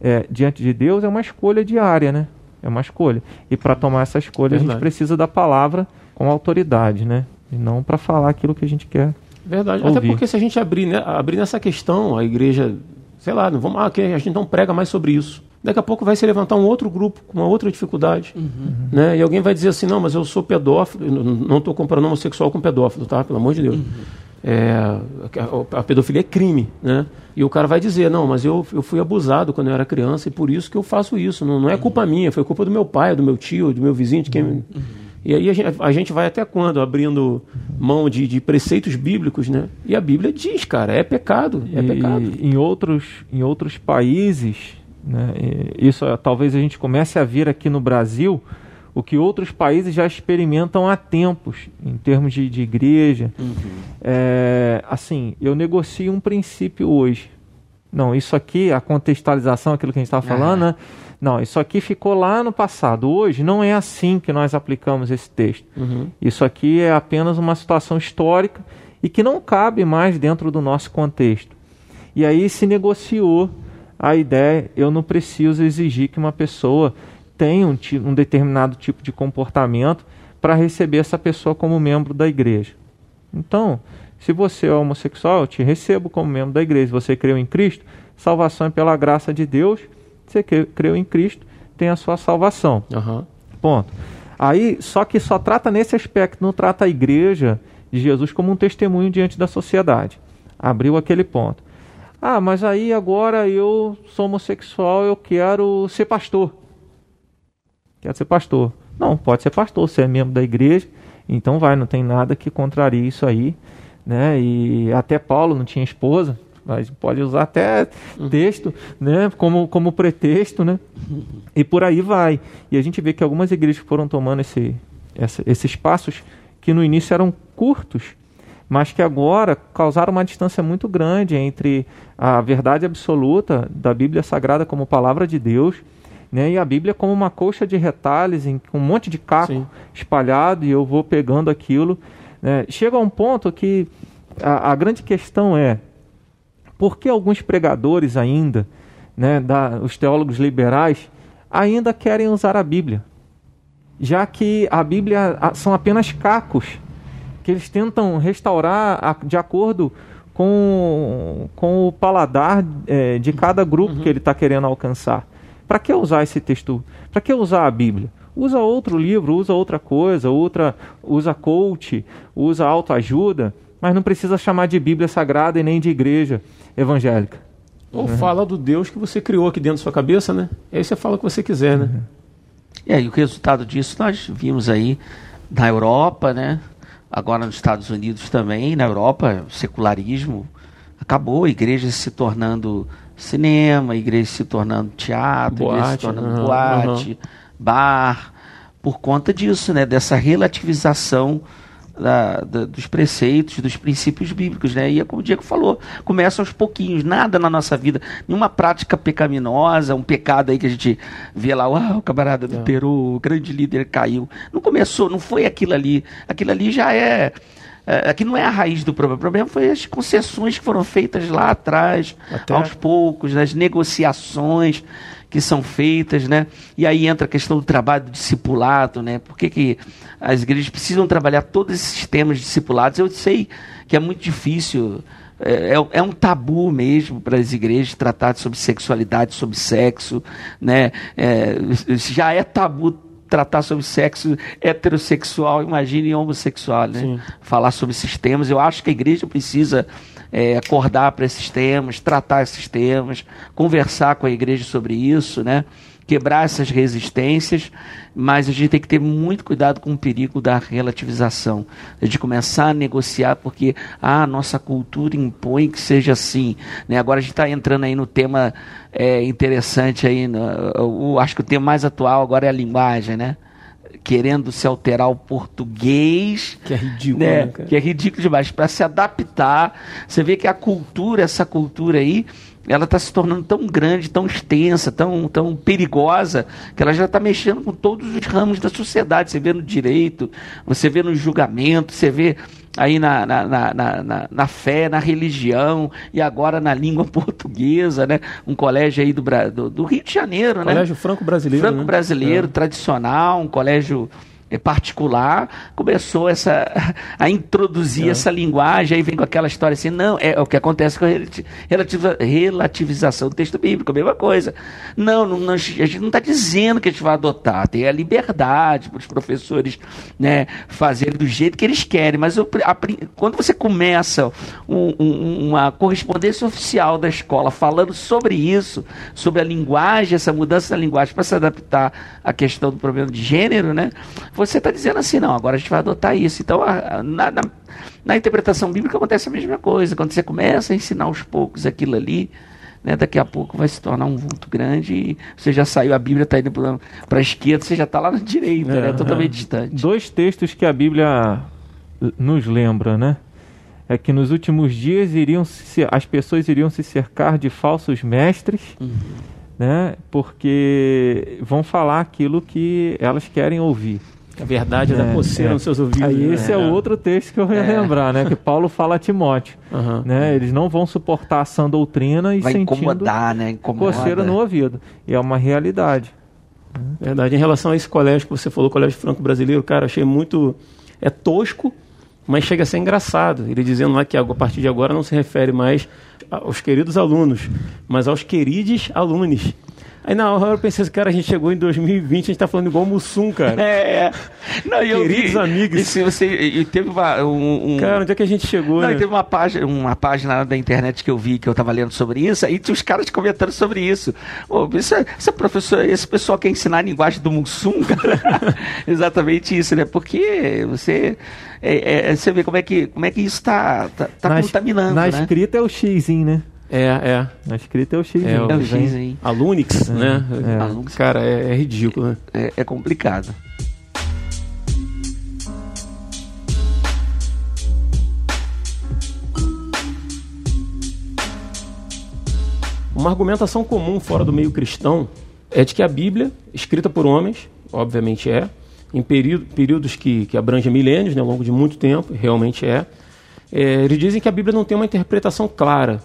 é, diante de Deus é uma escolha diária, né? É uma escolha. E para tomar essa escolha Verdade. a gente precisa da palavra com autoridade, né? E não para falar aquilo que a gente quer. Verdade. Ouvir. Até porque se a gente abrir, né, abrir nessa questão, a igreja, sei lá, não vamos, ah, a gente não prega mais sobre isso. Daqui a pouco vai se levantar um outro grupo com uma outra dificuldade. Uhum. Né? E alguém vai dizer assim: não, mas eu sou pedófilo. Não estou comparando homossexual com pedófilo, tá? Pelo amor de Deus. Uhum. É, a, a, pedofilia é crime, né? E o cara vai dizer, não, mas eu, eu fui abusado quando eu era criança e por isso que eu faço isso. Não, não é culpa uhum. minha, foi culpa do meu pai, do meu tio, do meu vizinho, de quem... Uhum. E aí a gente, a gente, vai até quando? Abrindo mão de, de, preceitos bíblicos, né? E a Bíblia diz, cara, é pecado, é e pecado. Em outros, em outros países né? Isso talvez a gente comece a ver aqui no Brasil o que outros países já experimentam há tempos, em termos de, de igreja. Uhum. É, assim, eu negocio um princípio hoje. Não, isso aqui, a contextualização, aquilo que a gente estava falando, né? Não, isso aqui ficou lá no passado. Hoje não é assim que nós aplicamos esse texto. Uhum. Isso aqui é apenas uma situação histórica e que não cabe mais dentro do nosso contexto. E aí se negociou a ideia: eu não preciso exigir que uma pessoa tenha um, um determinado tipo de comportamento para receber essa pessoa como membro da igreja. Então, se você é homossexual, eu te recebo como membro da igreja. Você creu em Cristo, salvação é pela graça de Deus. Você creu em Cristo, tem a sua salvação. Uhum. Ponto. Aí, só que só trata nesse aspecto, não trata a igreja de Jesus como um testemunho diante da sociedade. Abriu aquele ponto. Ah, mas aí agora eu sou homossexual, eu quero ser pastor. Quero ser pastor. Não, pode ser pastor, você é membro da igreja, então vai, não tem nada que contrarie isso aí. Né? E até Paulo não tinha esposa, mas pode usar até texto, né, como, como pretexto, né? E por aí vai. E a gente vê que algumas igrejas foram tomando esse, essa, esses passos que no início eram curtos, mas que agora causaram uma distância muito grande entre a verdade absoluta da Bíblia Sagrada como palavra de Deus né, e a Bíblia como uma coxa de retalhos, em, com um monte de caco Sim. espalhado, e eu vou pegando aquilo. Né. Chega a um ponto que a, a, grande questão é por que alguns pregadores ainda, né, da, os teólogos liberais, ainda querem usar a Bíblia? já que a Bíblia são apenas cacos que eles tentam restaurar de acordo com, com o paladar é, de cada grupo uhum. que ele está querendo alcançar. Para que usar esse texto? Para que usar a Bíblia? Usa outro livro, usa outra coisa, outra, usa coach, usa autoajuda, mas não precisa chamar de Bíblia Sagrada e nem de igreja evangélica. Ou uhum. fala do Deus que você criou aqui dentro da sua cabeça, né? E aí você fala o que você quiser, né? Uhum. E aí o resultado disso nós vimos aí na Europa, né? Agora nos Estados Unidos também, na Europa, o secularismo acabou, igrejas se tornando cinema, igrejas se tornando teatro, boate, se tornando uhum, boate, uhum. bar, por conta disso, né? Dessa relativização da, da, dos preceitos, dos princípios bíblicos, né? E é como o Diego falou, começa aos pouquinhos, nada na nossa vida, nenhuma prática pecaminosa, um pecado aí que a gente vê lá, uau, o camarada do é. Peru, o grande líder caiu. Não começou, não foi aquilo ali. Aquilo ali já é. É, aqui não é a raiz do problema. O problema foi as concessões que foram feitas lá atrás, Até... aos poucos, nas negociações que são feitas, né? E aí entra a questão do trabalho do discipulado, né? Por que, que as igrejas precisam trabalhar todos esses temas discipulados? Eu sei que é muito difícil, é, é, é um tabu mesmo para as igrejas tratar sobre sexualidade, sobre sexo, né? É, já é tabu tratar sobre sexo heterossexual, imagine homossexual, né? Sim. Falar sobre esses temas. Eu acho que a igreja precisa é, acordar para esses temas, tratar esses temas, conversar com a igreja sobre isso, né? quebrar essas resistências, mas a gente tem que ter muito cuidado com o perigo da relativização, de começar a negociar porque ah, a nossa cultura impõe que seja assim. Né? Agora a gente está entrando aí no tema é, interessante aí, no, eu acho que o tema mais atual agora é a linguagem, né? Querendo se alterar o português. Que é ridículo, né? né que é ridículo demais. Para se adaptar. Você vê que a cultura, essa cultura aí, ela está se tornando tão grande, tão extensa, tão, tão perigosa, que ela já está mexendo com todos os ramos da sociedade. Você vê no direito, você vê no julgamento, você vê aí na, na, na, na, na fé, na religião e agora na língua portuguesa, né? Um colégio aí do, do, do Rio de Janeiro, colégio né? Colégio franco-brasileiro. Franco-brasileiro, né? tradicional, um colégio é particular, começou essa, a introduzir é. essa linguagem, aí vem com aquela história assim, não, é, é o que acontece com a relativa, relativização do texto bíblico, a mesma coisa. Não, não, não a gente não está dizendo que a gente vai adotar, tem a liberdade para os professores né, fazerem do jeito que eles querem, mas eu, a, quando você começa um, um, uma correspondência oficial da escola falando sobre isso, sobre a linguagem, essa mudança da linguagem para se adaptar à questão do problema de gênero, né? Você está dizendo assim, não, agora a gente vai adotar isso. Então, a, a, na, na, na, interpretação bíblica acontece a mesma coisa. Quando você começa a ensinar aos poucos aquilo ali, né, daqui a pouco vai se tornar um vulto grande e você já saiu, a Bíblia está indo para a esquerda, você já está lá na direita, é, né, totalmente é. distante. Dois textos que a Bíblia nos lembra, né? É que nos últimos dias iriam se, as pessoas iriam se cercar de falsos mestres, uhum. né? Porque vão falar aquilo que elas querem ouvir. A verdade é, da coceira é. nos seus ouvidos. Aí né? esse é. o outro texto que eu ia lembrar, né? Que Paulo fala a Timóteo. Aham. Né? Eles não vão suportar a sã doutrina e Vai sentindo incomodar, né? Incomoda. coceira no ouvido. E é uma realidade. Verdade. Em relação a esse colégio que você falou, Colégio Franco Brasileiro, cara, achei muito. É tosco, mas chega a ser engraçado. Ele dizendo lá que a partir de agora não se refere mais aos queridos alunos, mas aos queridos alunos. Aí na hora eu pensei assim, cara, a gente chegou em 2020, a gente tá falando igual o Mussum, cara. É, é. Não, eu Queridos vi- amigos. E se você, e teve uma, um, um- Cara, onde é que a gente chegou, Não, né? teve uma página, uma página da internet que eu vi que eu tava lendo sobre isso, aí tinha os caras comentando sobre isso. Pô, isso é- essa professora, esse pessoal quer ensinar a linguagem do Mussum, cara. Exatamente isso, né? Porque você, é, é, você vê como é que, como é que isso tá, tá, tá na, contaminando, na né? escrita é o Xzinho, né? É, é. Na escrita é o Xzinho. É, É o que vem. X aí. A Lunix, né? é. A Lunix. Cara, é, é ridículo, né? É, é complicado. Uma argumentação comum fora do meio cristão é de que a Bíblia, escrita por homens, obviamente é, em período, períodos que, que abrangem milênios, né, ao longo de muito tempo, realmente é, é, eles dizem que a Bíblia não tem uma interpretação clara,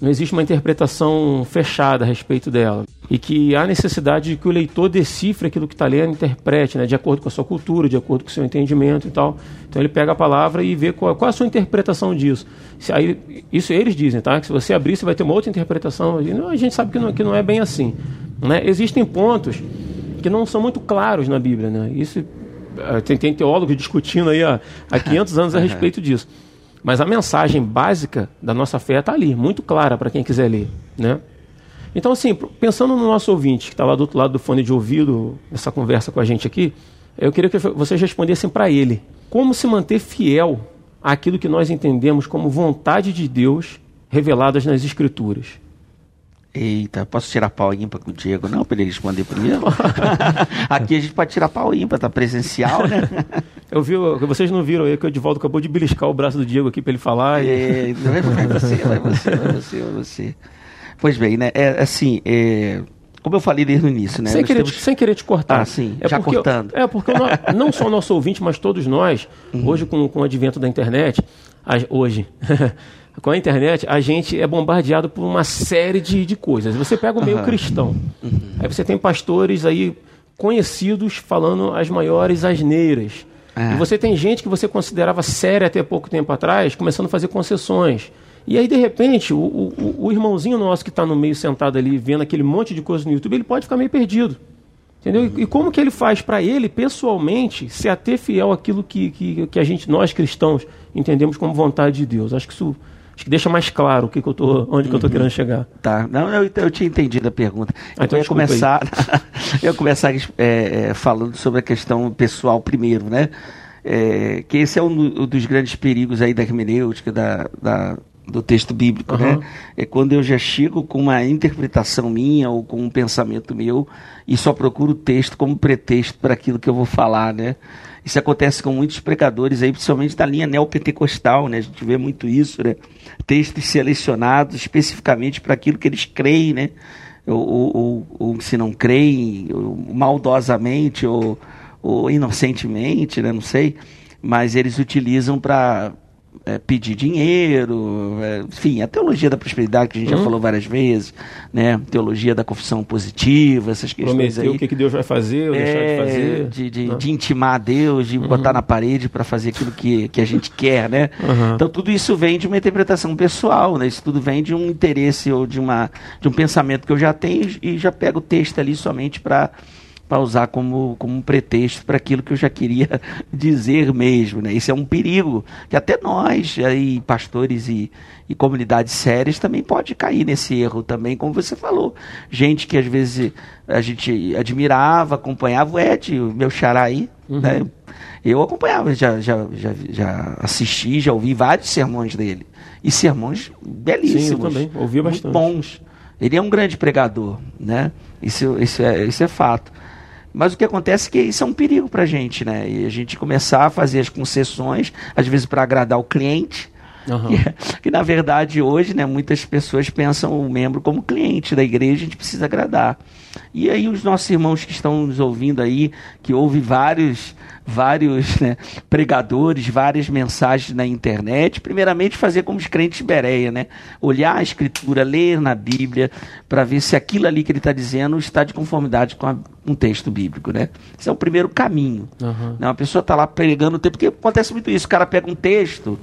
não existe uma interpretação fechada a respeito dela. E que há necessidade de que o leitor decifre aquilo que está lendo, interprete, né, de acordo com a sua cultura, de acordo com o seu entendimento e tal. Então ele pega a palavra e vê qual, qual a sua interpretação disso. Se aí, isso eles dizem, tá? Que se você abrir, você vai ter uma outra interpretação. E não, a gente sabe que não, que não é bem assim. Né? Existem pontos que não são muito claros na Bíblia. Né? Isso, eh, tem, tem teólogos discutindo aí há, há 500 anos a respeito disso. Mas a mensagem básica da nossa fé está ali, muito clara para quem quiser ler. Né? Então, assim, pensando no nosso ouvinte, que está lá do outro lado do fone de ouvido, nessa conversa com a gente aqui, eu queria que vocês respondessem para ele. Como se manter fiel àquilo que nós entendemos como vontade de Deus reveladas nas Escrituras? Eita, posso tirar pau ímpar com o Diego? Não, para ele responder primeiro. Aqui a gente pode tirar pau ímpar, tá presencial, né? Eu vi, vocês não viram aí que o Edivaldo acabou de beliscar o braço do Diego aqui para ele falar. E... É, vai, você, vai você, vai você, vai você. Pois bem, né? É, assim, é, como eu falei desde o início, né? Sem querer, temos- te, sem querer te cortar. Ah, sim, é já porque, cortando. É, porque o no- não só o nosso ouvinte, mas todos nós, Uhum. hoje com, com o advento da internet, hoje, com a internet, a gente é bombardeado por uma série de, de coisas. Você pega o meio Aham. cristão, Uhum. aí você tem pastores aí conhecidos falando as maiores asneiras. É. E você tem gente que você considerava séria até pouco tempo atrás, começando a fazer concessões. E aí, de repente, o, o- o irmãozinho nosso que está no meio sentado ali, vendo aquele monte de coisa no YouTube, ele pode ficar meio perdido. Entendeu? E, e como que ele faz para ele, pessoalmente, se ater fiel àquilo que, que, que a gente, nós cristãos, entendemos como vontade de Deus? Acho que isso acho que deixa mais claro o que, que eu tô, onde que eu estou querendo chegar. Tá, não, eu, eu tinha entendido a pergunta. Ah, então eu ia começar, eu ia começar é, é, falando sobre a questão pessoal primeiro, né? É, que esse é um do- dos grandes perigos aí da hermenêutica, da, da- do texto bíblico, Aham. né? É quando eu já chego com uma interpretação minha ou com um pensamento meu e só procuro o texto como pretexto para aquilo que eu vou falar, né? Isso acontece com muitos pregadores aí, principalmente da linha neopentecostal, né? A gente vê muito isso, né? Textos selecionados especificamente para aquilo que eles creem, né? Ou, ou- ou- se não creem, maldosamente ou, ou inocentemente, né? Não sei. Mas eles utilizam para pedir dinheiro, é, enfim, a teologia da prosperidade que a gente já Uhum. falou várias vezes, né? Teologia da confissão positiva, essas questões Prometer aí. o que, que Deus vai fazer ou deixar de É, fazer. de, de, né? de intimar a Deus, de botar na parede para fazer aquilo que, que a gente quer, né? Uhum. Então tudo isso vem de uma interpretação pessoal, né? Isso tudo vem de um interesse ou de, uma, de um pensamento que eu já tenho e já pego o texto ali somente para para usar como, como um pretexto para aquilo que eu já queria dizer mesmo, né? Isso é um perigo que até nós, aí, pastores e, e comunidades sérias, também pode cair nesse erro também, como você falou. Gente que às vezes a gente admirava, acompanhava o Ed, o meu xará aí, né? Eu acompanhava, já, já, já, já assisti, já ouvi vários sermões dele. E sermões belíssimos. Sim, eu também, muito bastante. bons. Ele é um grande pregador, né? Isso, isso, é, isso é fato. Mas o que acontece é que isso é um perigo para a gente, né? E a gente começar a fazer as concessões, às vezes para agradar o cliente, Aham. Que, que, na verdade hoje, né, muitas pessoas pensam o membro como cliente da igreja, a gente precisa agradar. E aí os nossos irmãos que estão nos ouvindo aí, que ouvem vários vários né, pregadores, várias mensagens na internet. Primeiramente, fazer como os crentes de Bereia, né? Olhar a escritura, ler na Bíblia, para ver se aquilo ali que ele está dizendo está de conformidade com a, um texto bíblico, né? Esse é o primeiro caminho. Uhum. Né? Uma pessoa está lá pregando o texto, porque acontece muito isso, o cara pega um texto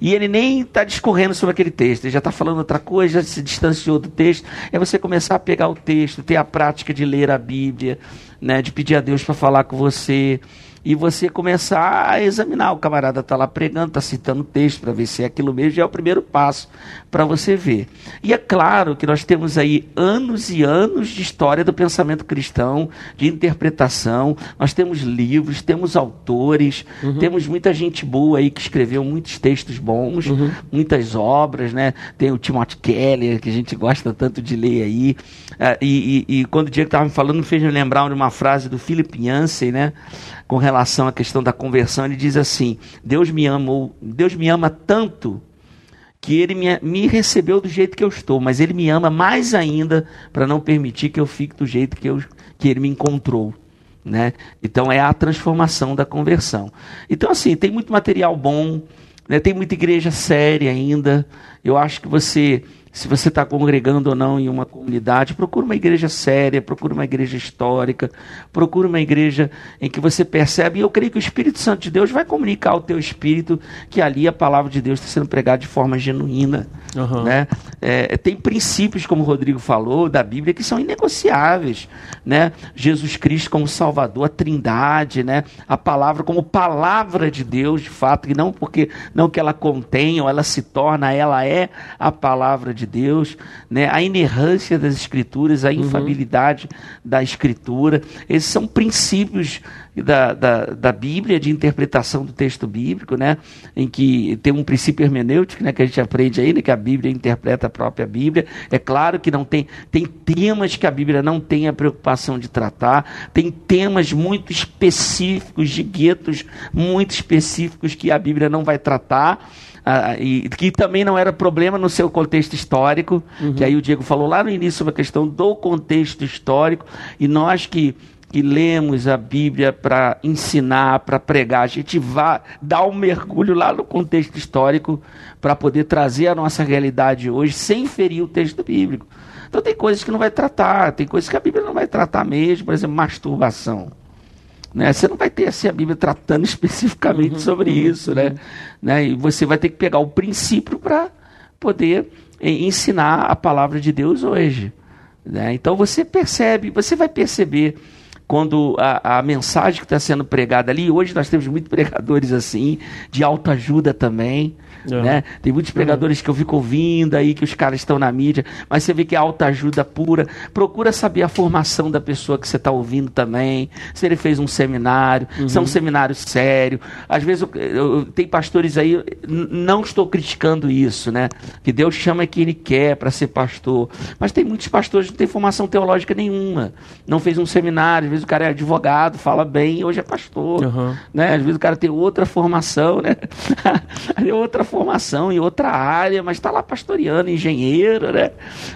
e ele nem está discorrendo sobre aquele texto, ele já está falando outra coisa, já se distanciou do texto. É você começar a pegar o texto, ter a prática de ler a Bíblia, né, de pedir a Deus para falar com você e você começar a examinar. O camarada está lá pregando, está citando texto para ver se é aquilo mesmo, já é o primeiro passo para você ver. E é claro que nós temos aí anos e anos de história do pensamento cristão, de interpretação. Nós temos livros, temos autores, uhum. temos muita gente boa aí que escreveu muitos textos bons, uhum. muitas obras, né? Tem o Timothy Keller, que a gente gosta tanto de ler aí. Uh, e, e, e, quando o Diego estava me falando, me fez me lembrar de uma frase do Philip Yancey, né? Com relação à questão da conversão, ele diz assim: Deus me amou, Deus me ama tanto que ele me, me, recebeu do jeito que eu estou, mas ele me ama mais ainda para não permitir que eu fique do jeito que, eu, que ele me encontrou. Né? Então é a transformação da conversão. Então, assim, tem muito material bom, né? tem muita igreja séria ainda. Eu acho que você se você está congregando ou não em uma comunidade, procure uma igreja séria, procure uma igreja histórica, procure uma igreja em que você percebe, e eu creio que o Espírito Santo de Deus vai comunicar ao teu espírito que ali a palavra de Deus está sendo pregada de forma genuína. Uhum. Né? É, tem princípios, como o Rodrigo falou, da Bíblia que são inegociáveis. Né? Jesus Cristo como Salvador, a Trindade, né? a palavra como palavra de Deus, de fato, e não porque não que ela contém ou ela se torna, ela é a palavra de Deus, né? a inerrância das Escrituras, a uhum. infabilidade uhum. da Escritura. Esses são princípios da, da, da, Bíblia, de interpretação do texto bíblico, né? em que tem um princípio hermenêutico né? que a gente aprende aí, né? que a Bíblia interpreta a própria Bíblia. É claro que não tem, tem temas que a Bíblia não tem a preocupação de tratar, tem temas muito específicos, de guetos muito específicos que a Bíblia não vai tratar. Ah, e que também não era problema no seu contexto histórico, uhum. que aí o Diego falou lá no início sobre a questão do contexto histórico, e nós que que lemos a Bíblia para ensinar, para pregar, a gente vai dar um mergulho lá no contexto histórico para poder trazer a nossa realidade hoje sem ferir o texto bíblico. Então tem coisas que não vai tratar, tem coisas que a Bíblia não vai tratar mesmo, por exemplo, masturbação. Né? Você não vai ter assim, a Bíblia tratando especificamente uhum, sobre uhum, isso, né? uhum. né? E você vai ter que pegar o princípio para poder ensinar a palavra de Deus hoje. Né? Então você percebe, você vai perceber quando a, a mensagem que está sendo pregada ali, hoje nós temos muitos pregadores assim, de autoajuda também. Uhum. Né? Tem muitos pregadores uhum. que eu fico ouvindo aí, que os caras estão na mídia, mas você vê que é autoajuda pura. Procura saber a formação da pessoa que você está ouvindo também, se ele fez um seminário, uhum. se é um seminário sério. Às vezes eu, eu, tem pastores aí, não estou criticando isso, né? Que Deus chama quem ele quer para ser pastor. Mas tem muitos pastores que não têm formação teológica nenhuma. Não fez um seminário, vezes o cara é advogado, fala bem, hoje é pastor. Uhum. Né? Às vezes o cara tem outra formação, né? outra formação em outra área, mas está lá pastoreando, engenheiro, né?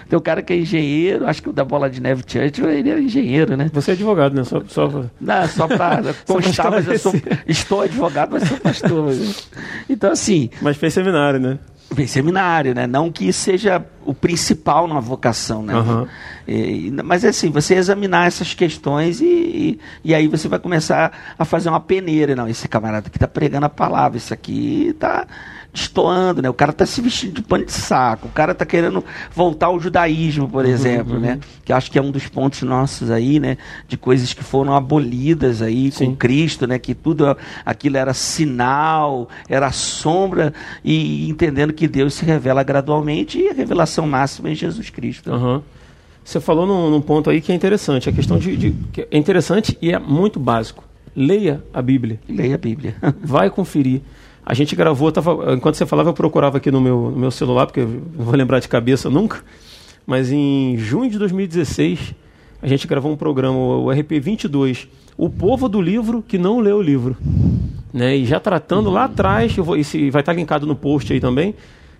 Tem o cara que é engenheiro, acho que o da Bola de Neve Church, ele é engenheiro, né? Você é advogado, né? Só, só... Não, só para constar, mas eu sou, estou advogado, mas sou pastor. Mas... Então, assim... Mas fez seminário, né? Fez seminário, né? Não que seja o principal na vocação, né? Uhum. E, mas é assim, você examinar essas questões e, e, e, aí você vai começar a fazer uma peneira. Não, esse camarada que está pregando a palavra, esse aqui está destoando, né? O cara está se vestindo de pano de saco, o cara está querendo voltar ao judaísmo, por uhum, exemplo, uhum. né? Que acho que é um dos pontos nossos aí, né? De coisas que foram abolidas aí Sim. com Cristo, né? Que tudo aquilo era sinal, era sombra e entendendo que Deus se revela gradualmente e a revelação máxima em Jesus Cristo. Uhum. Você falou num, num, ponto aí que é interessante, a questão de, de é interessante e é muito básico. Leia a Bíblia. Leia a Bíblia. Vai conferir. A gente gravou, tava, enquanto você falava, eu procurava aqui no meu, no meu celular, porque eu não vou lembrar de cabeça nunca. Mas em junho de 2016, a gente gravou um programa, o RP 22, O Povo do Livro que não leu o livro. Né? E já tratando lá atrás, eu vou, esse vai estar linkado no post aí também,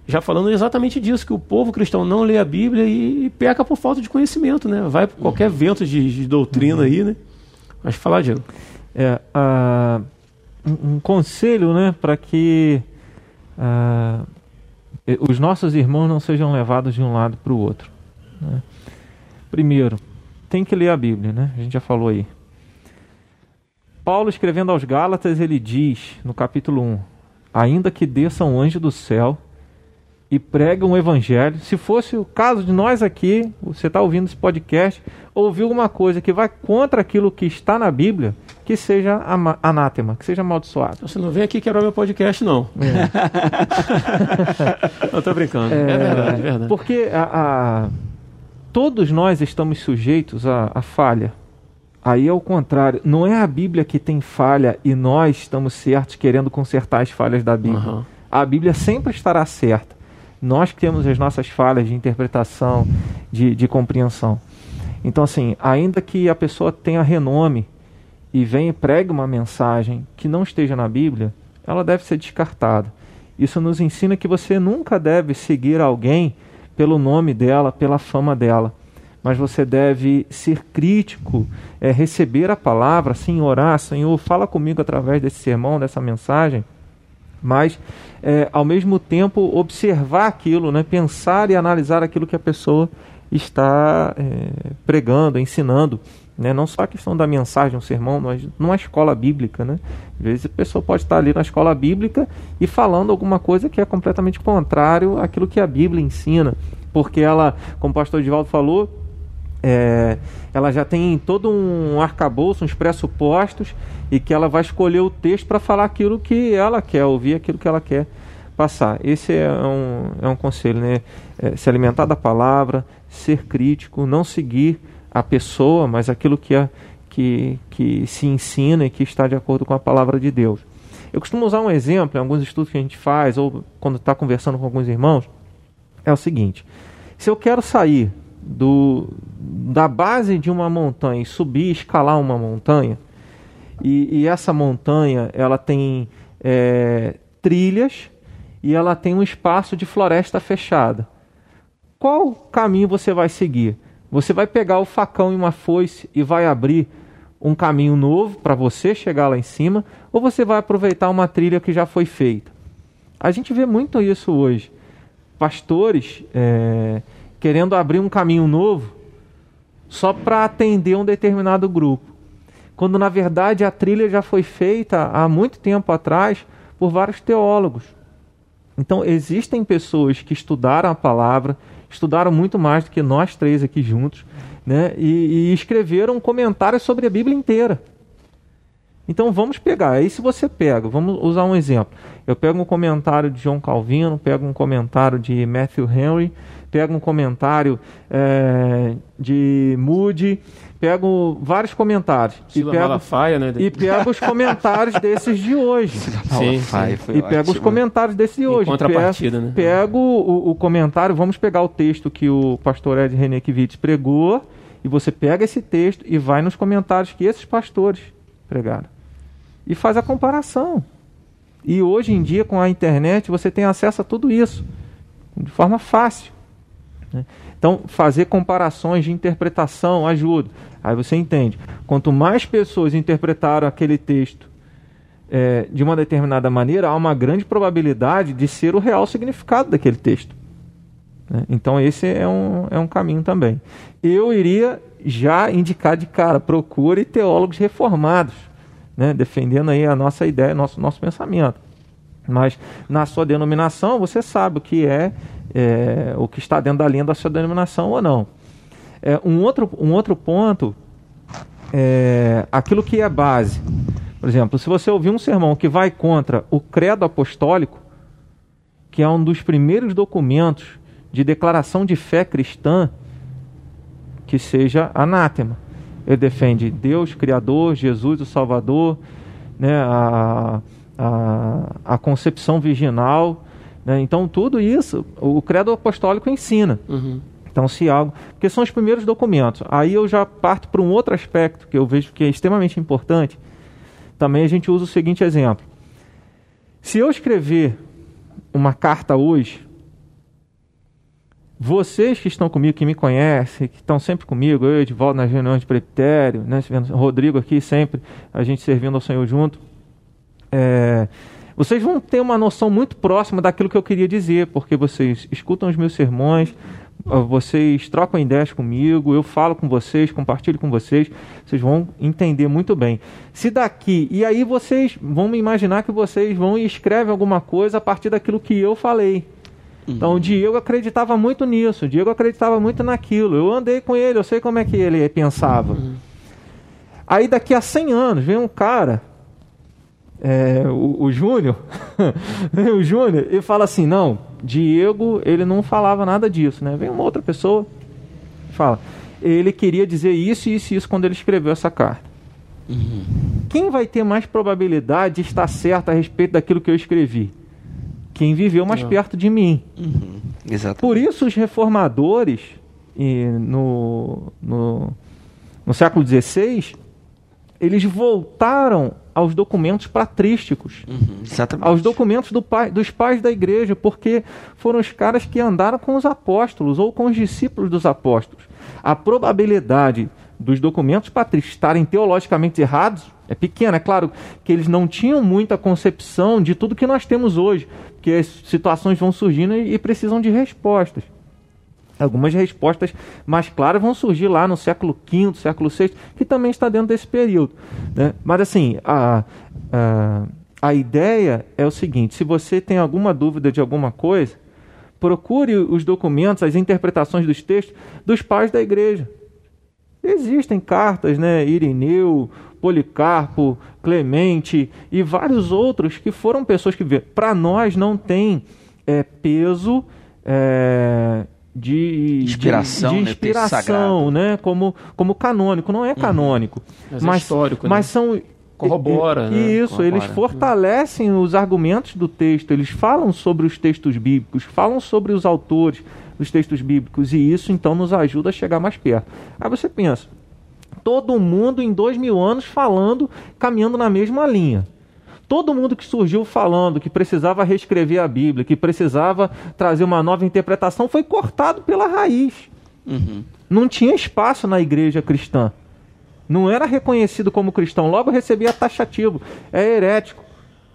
já falando exatamente disso, que o povo cristão não lê a Bíblia e, e peca por falta de conhecimento, né? Vai por qualquer vento de, de doutrina aí, né? Mas falar, Diego. É, uh, um, conselho, né, para que uh, os nossos irmãos não sejam levados de um lado para o outro. Né? Primeiro, tem que ler a Bíblia, né? A gente já falou aí. Paulo escrevendo aos Gálatas, ele diz no capítulo 1: Ainda que desça um anjo do céu e pregue um evangelho, se fosse o caso de nós aqui, você está ouvindo esse podcast, ouvir alguma coisa que vai contra aquilo que está na Bíblia, que seja anátema, que seja amaldiçoado. Você não vem aqui quebrar meu podcast, não. É. eu tô brincando. É, é verdade, é verdade. Porque a, a, todos nós estamos sujeitos à, falha. Aí é o contrário. Não é a Bíblia que tem falha e nós estamos certos querendo consertar as falhas da Bíblia. Uhum. A Bíblia sempre estará certa. Nós temos as nossas falhas de interpretação, de, de compreensão. Então, assim, ainda que a pessoa tenha renome e venha e pregue uma mensagem que não esteja na Bíblia, ela deve ser descartada. Isso nos ensina que você nunca deve seguir alguém pelo nome dela, pela fama dela mas você deve ser crítico, é, receber a palavra, sim, orar, Senhor, fala comigo através desse sermão, dessa mensagem, mas é, ao mesmo tempo observar aquilo, né, pensar e analisar aquilo que a pessoa está é, pregando, ensinando. Né? Não só a questão da mensagem, um sermão, mas numa escola bíblica. Né? Às vezes a pessoa pode estar ali na escola bíblica e falando alguma coisa que é completamente contrário àquilo que a Bíblia ensina. Porque ela, como o pastor Edivaldo falou, é, ela já tem todo um arcabouço, uns pressupostos, e que ela vai escolher o texto para falar aquilo que ela quer, ouvir aquilo que ela quer passar. Esse é um, é um conselho, né? É, se alimentar da palavra, ser crítico, não seguir a pessoa, mas aquilo que, é, que, que se ensina e que está de acordo com a palavra de Deus. Eu costumo usar um exemplo em alguns estudos que a gente faz, ou quando está conversando com alguns irmãos, é o seguinte: se eu quero sair do, da base de uma montanha e subir, escalar uma montanha, e, e essa montanha ela tem é, trilhas e ela tem um espaço de floresta fechada. Qual caminho você vai seguir? Você vai pegar o facão e uma foice e vai abrir um caminho novo para você chegar lá em cima, ou você vai aproveitar uma trilha que já foi feita? A gente vê muito isso hoje. Pastores é, querendo abrir um caminho novo só para atender um determinado grupo. Quando na verdade a trilha já foi feita há muito tempo atrás por vários teólogos. Então existem pessoas que estudaram a palavra, estudaram muito mais do que nós três aqui juntos, né? E, e escreveram comentários sobre a Bíblia inteira. Então vamos pegar. Aí se você pega, vamos usar um exemplo. Eu pego um comentário de João Calvino, pego um comentário de Matthew Henry, pego um comentário é, de Moody, pego vários comentários. e pego, Malafaia, né? E pego os comentários desses de hoje. Sim, sim. E pego os comentários desses de hoje. contrapartida, pego, né? Pego o, o, comentário, vamos pegar o texto que o pastor Ed Renekiewicz pregou, e você pega esse texto e vai nos comentários que esses pastores pregaram. E faz a comparação. E hoje em dia, com a internet, você tem acesso a tudo isso de forma fácil. Né? Então, fazer comparações de interpretação ajuda. Aí você entende. Quanto mais pessoas interpretaram aquele texto é, de uma determinada maneira, há uma grande probabilidade de ser o real significado daquele texto. Né? Então, esse é um, é um caminho também. Eu iria já indicar de cara: procure teólogos reformados, né? defendendo aí a nossa ideia, nosso, nosso pensamento. Mas na sua denominação, você sabe o que é é, o que está dentro da linha da sua denominação ou não. É, um, outro, um outro ponto é aquilo que é base. Por exemplo, se você ouvir um sermão que vai contra o credo apostólico, que é um dos primeiros documentos de declaração de fé cristã, que seja anátema. Ele defende Deus, Criador, Jesus, o Salvador, né, a, a, a concepção virginal, né? Então, tudo isso o credo apostólico ensina. Uhum. Então, se algo. Porque são os primeiros documentos. Aí eu já parto para um outro aspecto que eu vejo que é extremamente importante. Também a gente usa o seguinte exemplo. Se eu escrever uma carta hoje, vocês que estão comigo, que me conhecem, que estão sempre comigo, eu de volta nas reuniões de pretério, né, Rodrigo aqui sempre, a gente servindo ao Senhor junto, é, vocês vão ter uma noção muito próxima daquilo que eu queria dizer, porque vocês escutam os meus sermões, vocês trocam ideias comigo, eu falo com vocês, compartilho com vocês, vocês vão entender muito bem. Se daqui, e aí vocês vão me imaginar que vocês vão e escrevem alguma coisa a partir daquilo que eu falei. Então o Diego acreditava muito nisso, o Diego acreditava muito naquilo. Eu andei com ele, eu sei como é que ele pensava. Uhum. Aí daqui a 100 anos vem um cara, é, o, o Júnior, o Júnior, e fala assim: não, Diego, ele não falava nada disso, né? Vem uma outra pessoa, fala, ele queria dizer isso, isso e isso quando ele escreveu essa carta. Uhum. Quem vai ter mais probabilidade de estar certo a respeito daquilo que eu escrevi? quem viveu mais perto de mim. Uhum. Por isso os reformadores e no, no, no século XVI eles voltaram aos documentos patrísticos, uhum, aos documentos do pai, dos pais da igreja, porque foram os caras que andaram com os apóstolos ou com os discípulos dos apóstolos. A probabilidade dos documentos patrísticos estarem teologicamente errados é pequena. É claro que eles não tinham muita concepção de tudo que nós temos hoje, porque as situações vão surgindo e precisam de respostas. Algumas respostas mais claras vão surgir lá no século V, século VI, que também está dentro desse período. Né? Mas assim, a, a, a ideia é o seguinte: se você tem alguma dúvida de alguma coisa, procure os documentos, as interpretações dos textos dos pais da igreja. Existem cartas, né? Irineu, Policarpo, Clemente e vários outros que foram pessoas que para nós não tem é, peso é, de inspiração, de, de inspiração né, né, Como, como canônico. Não é uhum. canônico. Mas, é mas, é histórico, mas né? são corrobora, né? Isso, corrobora. eles fortalecem os argumentos do texto, eles falam sobre os textos bíblicos, falam sobre os autores dos textos bíblicos, e isso então nos ajuda a chegar mais perto. Aí você pensa, todo mundo em dois mil anos falando, caminhando na mesma linha. Todo mundo que surgiu falando que precisava reescrever a Bíblia, que precisava trazer uma nova interpretação, foi cortado pela raiz. Uhum. Não tinha espaço na igreja cristã. Não era reconhecido como cristão, logo recebia taxativo. É herético.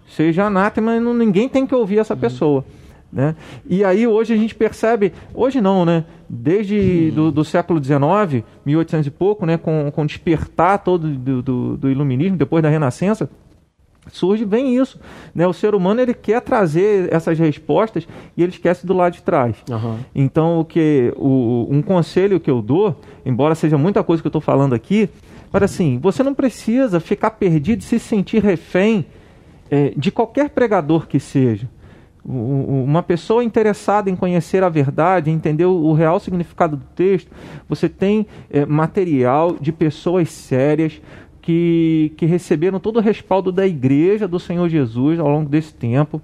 Seja anátema, ninguém tem que ouvir essa uhum. pessoa. Né? E aí hoje a gente percebe, hoje não, né? Desde do, do século XIX, 1800 e pouco, né? com, com despertar todo do, do, do, iluminismo, depois da Renascença, surge bem isso. Né? O ser humano ele quer trazer essas respostas e ele esquece do lado de trás. Uhum. Então, o que, o, um conselho que eu dou, embora seja muita coisa que eu estou falando aqui, mas assim, você não precisa ficar perdido e se sentir refém é, de qualquer pregador que seja uma pessoa interessada em conhecer a verdade, entender o real significado do texto, você tem é, material de pessoas sérias que, que receberam todo o respaldo da igreja do Senhor Jesus ao longo desse tempo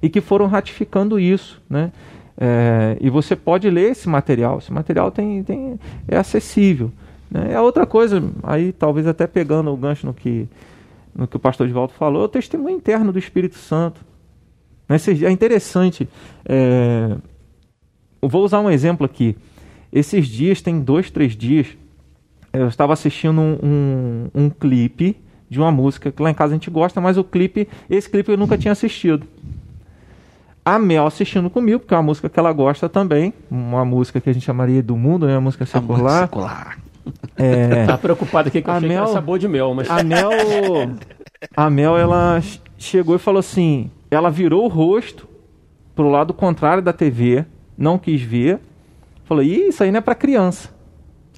e que foram ratificando isso, né? É, e você pode ler esse material. Esse material tem, tem é acessível. Né? É outra coisa, aí talvez até pegando o gancho no que, no que o pastor Volta falou, é o testemunho interno do Espírito Santo. É interessante. É... Vou usar um exemplo aqui. Esses dias, tem dois, três dias, eu estava assistindo um, um, um, clipe de uma música que lá em casa a gente gosta, mas o clipe, esse clipe eu nunca tinha assistido. A Mel assistindo comigo, porque é uma música que ela gosta também, uma música que a gente chamaria do mundo, né? Uma música secular. secular. É... Tá preocupada aqui que eu a achei Mel, que era sabor de mel, mas... A Mel, a Mel, ela chegou e falou assim, ela virou o rosto pro lado contrário da TV, não quis ver. Falou: Ih, isso aí não é para criança.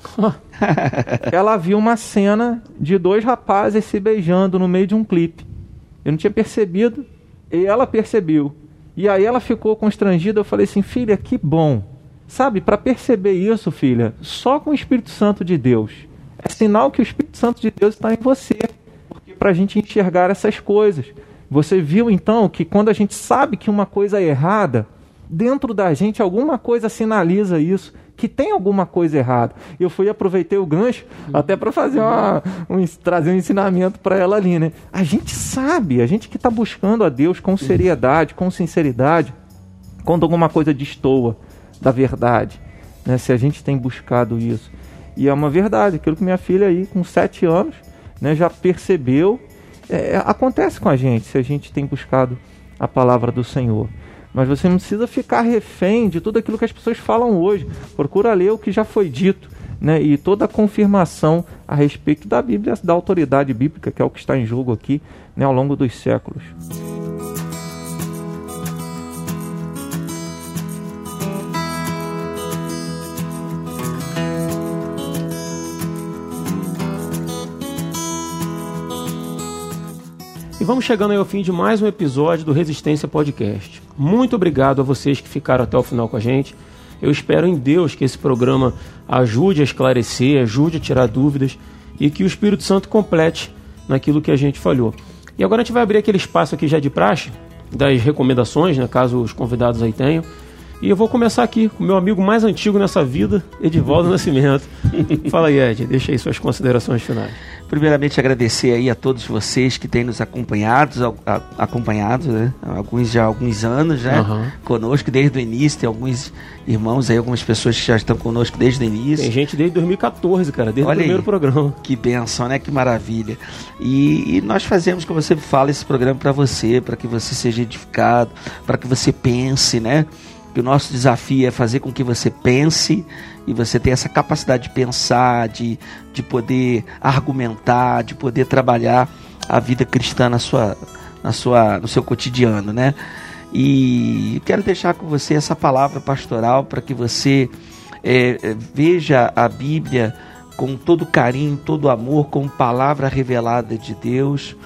ela viu uma cena de dois rapazes se beijando no meio de um clipe. Eu não tinha percebido, e ela percebeu. E aí ela ficou constrangida. Eu falei assim: filha, que bom. Sabe, para perceber isso, filha, só com o Espírito Santo de Deus. É sinal que o Espírito Santo de Deus está em você. Para a gente enxergar essas coisas. Você viu então que quando a gente sabe que uma coisa é errada, dentro da gente alguma coisa sinaliza isso que tem alguma coisa errada. Eu fui aproveitei o gancho até para fazer uma, um, trazer um ensinamento para ela ali, né? A gente sabe, a gente que está buscando a Deus com seriedade, com sinceridade, quando alguma coisa destoa da verdade, né? Se a gente tem buscado isso. E é uma verdade, aquilo que minha filha aí, com sete anos, né, já percebeu, é, acontece com a gente, se a gente tem buscado a palavra do Senhor. Mas você não precisa ficar refém de tudo aquilo que as pessoas falam hoje. Procura ler o que já foi dito. Né, e toda a confirmação a respeito da Bíblia, da autoridade bíblica, que é o que está em jogo aqui né, ao longo dos séculos. E vamos chegando ao fim de mais um episódio do Resistência Podcast. Muito obrigado a vocês que ficaram até o final com a gente. Eu espero em Deus que esse programa ajude a esclarecer, ajude a tirar dúvidas e que o Espírito Santo complete naquilo que a gente falhou. E agora a gente vai abrir aquele espaço aqui já de praxe, das recomendações, né, caso os convidados aí tenham. E eu vou começar aqui com o meu amigo mais antigo nessa vida, Edivaldo Nascimento. Fala aí, Ed, deixa aí suas considerações finais. Primeiramente agradecer aí a todos vocês que têm nos acompanhado, acompanhado, né? Alguns já há alguns anos, né? Uhum. Conosco desde o início, tem alguns irmãos aí, algumas pessoas que já estão conosco desde o início. Tem gente desde 2014, cara, desde Olha o primeiro aí, programa. Que benção, né? Que maravilha. E, e nós fazemos, como você fala, esse programa para você, para que você seja edificado, para que você pense, né? Que o nosso desafio é fazer com que você pense e você tenha essa capacidade de pensar, de, de poder argumentar, de poder trabalhar a vida cristã na sua, na sua, no seu cotidiano, né? E quero deixar com você essa palavra pastoral para que você é, é, veja a Bíblia com todo carinho, todo amor, como palavra revelada de Deus,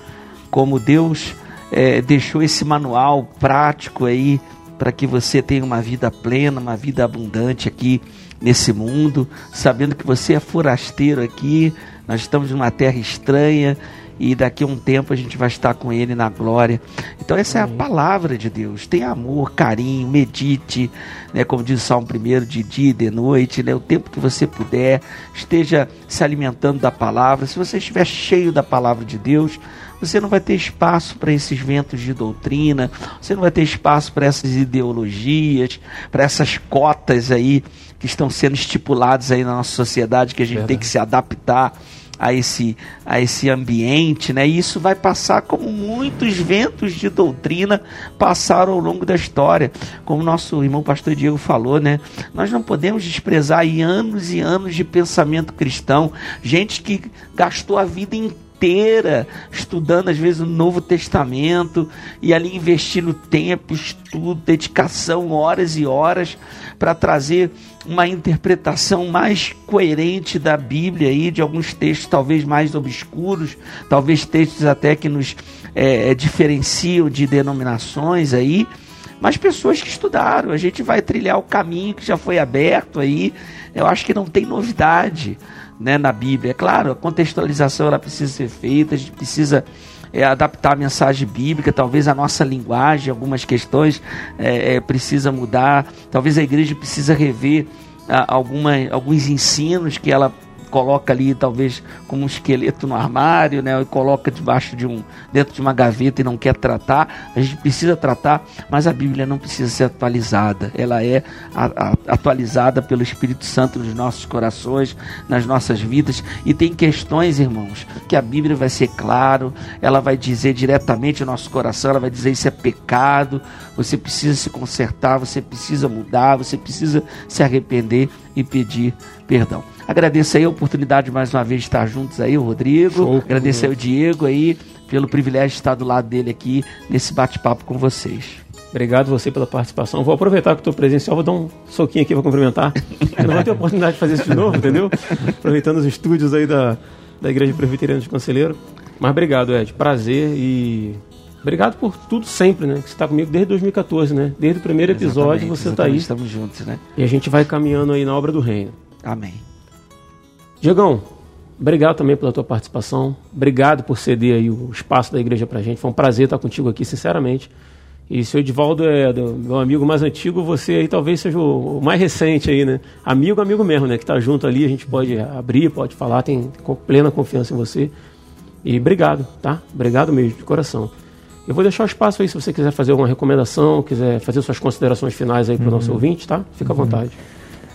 como Deus é, deixou esse manual prático aí para que você tenha uma vida plena, uma vida abundante aqui nesse mundo, sabendo que você é forasteiro aqui, nós estamos numa terra estranha e daqui a um tempo a gente vai estar com Ele na glória. Então essa é a palavra de Deus. Tenha amor, carinho, medite, né, como diz o Salmo 1, de dia e de noite, né, o tempo que você puder, esteja se alimentando da palavra. Se você estiver cheio da palavra de Deus, você não vai ter espaço para esses ventos de doutrina, você não vai ter espaço para essas ideologias, para essas cotas aí que estão sendo estipuladas aí na nossa sociedade, que a gente Verdade. tem que se adaptar a esse, a esse ambiente, né? E isso vai passar como muitos ventos de doutrina passaram ao longo da história. Como nosso irmão pastor Diego falou, né? Nós não podemos desprezar aí anos e anos de pensamento cristão, gente que gastou a vida inteira estudando, às vezes, o Novo Testamento e ali investindo tempo, estudo, dedicação, horas e horas para trazer uma interpretação mais coerente da Bíblia aí, de alguns textos talvez mais obscuros, talvez textos até que nos é, diferenciam de denominações aí, mas pessoas que estudaram. A gente vai trilhar o caminho que já foi aberto aí. Eu acho que não tem novidade né, na Bíblia. É claro, a contextualização ela precisa ser feita, a gente precisa é, adaptar a mensagem bíblica, talvez a nossa linguagem, algumas questões é, é, precisa mudar, talvez a igreja precisa rever a, alguma, alguns ensinos que ela coloca ali talvez como um esqueleto no armário, né? E coloca debaixo de um dentro de uma gaveta e não quer tratar. A gente precisa tratar, mas a Bíblia não precisa ser atualizada. Ela é a, a, atualizada pelo Espírito Santo nos nossos corações, nas nossas vidas. E tem questões, irmãos, que a Bíblia vai ser claro, ela vai dizer diretamente ao nosso coração, ela vai dizer isso é pecado, você precisa se consertar, você precisa mudar, você precisa se arrepender e pedir perdão. Agradeço aí a oportunidade mais uma vez de estar juntos aí, o Rodrigo. Show, Agradecer ao Diego aí pelo privilégio de estar do lado dele aqui nesse bate-papo com vocês. Obrigado você pela participação. Vou aproveitar que estou presencial, vou dar um soquinho aqui para cumprimentar. Eu não vou ter oportunidade de fazer isso de novo, entendeu? Aproveitando os estúdios aí da, da Igreja Presbiteriana de Conselheiro. Mas obrigado, Ed. Prazer e Obrigado por tudo sempre, né? Que você está comigo desde 2014, né? Desde o primeiro episódio exatamente, você está aí. Estamos juntos, né? E a gente vai caminhando aí na obra do reino. Amém. Diegão, obrigado também pela tua participação. Obrigado por ceder aí o espaço da igreja pra gente. Foi um prazer estar contigo aqui, sinceramente. E se o Edivaldo é meu amigo mais antigo, você aí talvez seja o, o mais recente aí, né? Amigo, amigo mesmo, né? Que tá junto ali, a gente pode abrir, pode falar, tem plena confiança em você. E obrigado, tá? Obrigado mesmo, de coração. Eu vou deixar o espaço aí se você quiser fazer alguma recomendação, quiser fazer suas considerações finais aí para o uhum. nosso ouvinte, tá? Fica à uhum. vontade.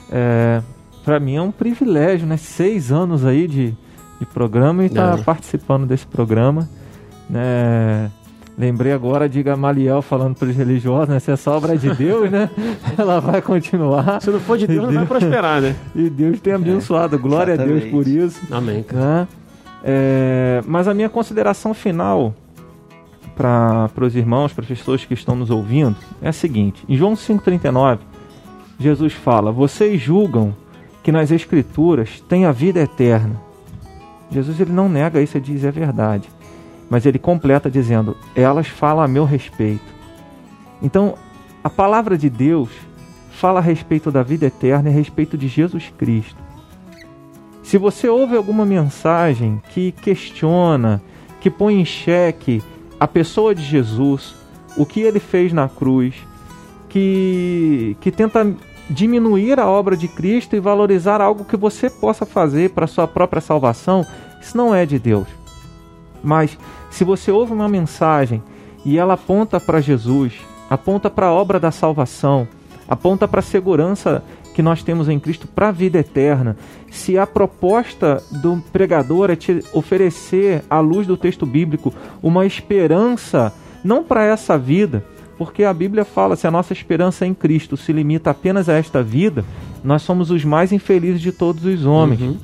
É, para mim é um privilégio, né? Seis anos aí de, de programa e estar tá é. participando desse programa. Né? Lembrei agora de Gamaliel falando para os religiosos, né? Se é só obra de Deus, né? Ela vai continuar. Se não for de Deus, não vai prosperar, né? E Deus tem abençoado. Glória Exatamente. a Deus por isso. Amém. Né? É, mas a minha consideração final para os irmãos, para as pessoas que estão nos ouvindo, é a seguinte: em João 5,39, Jesus fala: Vocês julgam que nas Escrituras tem a vida eterna. Jesus ele não nega isso, ele diz é verdade. Mas ele completa dizendo: Elas falam a meu respeito. Então, a palavra de Deus fala a respeito da vida eterna e a respeito de Jesus Cristo. Se você ouve alguma mensagem que questiona, que põe em xeque a pessoa de Jesus, o que ele fez na cruz, que, que tenta diminuir a obra de Cristo e valorizar algo que você possa fazer para sua própria salvação, isso não é de Deus. Mas se você ouve uma mensagem e ela aponta para Jesus, aponta para a obra da salvação, aponta para a segurança que nós temos em Cristo para a vida eterna, se a proposta do pregador é te oferecer, à luz do texto bíblico, uma esperança, não para essa vida, porque a Bíblia fala: se a nossa esperança em Cristo se limita apenas a esta vida, nós somos os mais infelizes de todos os homens. Uhum.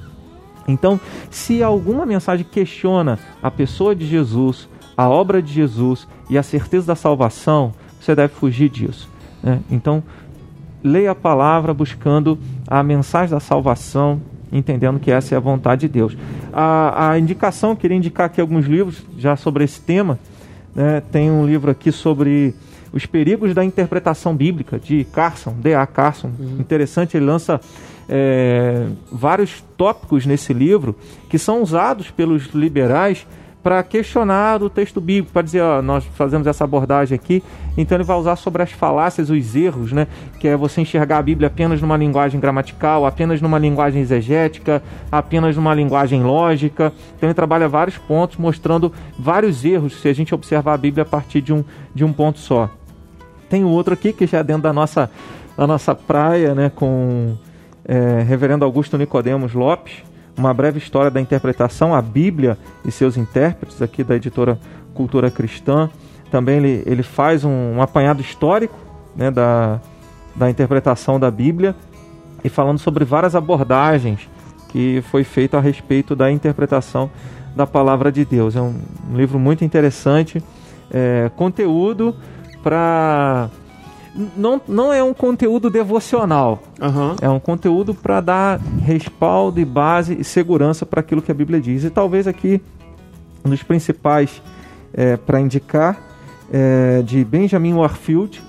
Então, se alguma mensagem questiona a pessoa de Jesus, a obra de Jesus e a certeza da salvação, você deve fugir disso. Né? Então, leia a palavra buscando a mensagem da salvação, entendendo que essa é a vontade de Deus. A, a indicação, queria indicar aqui alguns livros já sobre esse tema. Né? Tem um livro aqui sobre os perigos da interpretação bíblica, de Carson, D.A. Carson. Uhum. Interessante, ele lança é, vários tópicos nesse livro que são usados pelos liberais para questionar o texto bíblico, para dizer, ó, nós fazemos essa abordagem aqui, então ele vai usar sobre as falácias, os erros, né? Que é você enxergar a Bíblia apenas numa linguagem gramatical, apenas numa linguagem exegética, apenas numa linguagem lógica. Então ele trabalha vários pontos, mostrando vários erros se a gente observar a Bíblia a partir de um, de um ponto só. Tem outro aqui que já é dentro da nossa, da nossa praia, né? Com é, Reverendo Augusto Nicodemos Lopes, uma breve história da interpretação, a Bíblia e seus intérpretes, aqui da editora Cultura Cristã. Também ele, ele faz um, um apanhado histórico né, da, da interpretação da Bíblia e falando sobre várias abordagens que foi feito a respeito da interpretação da palavra de Deus. É um, um livro muito interessante, é, conteúdo para não, não é um conteúdo devocional. Uhum. É um conteúdo para dar respaldo e base e segurança para aquilo que a Bíblia diz. E talvez aqui um dos principais é, para indicar é, de Benjamin Warfield,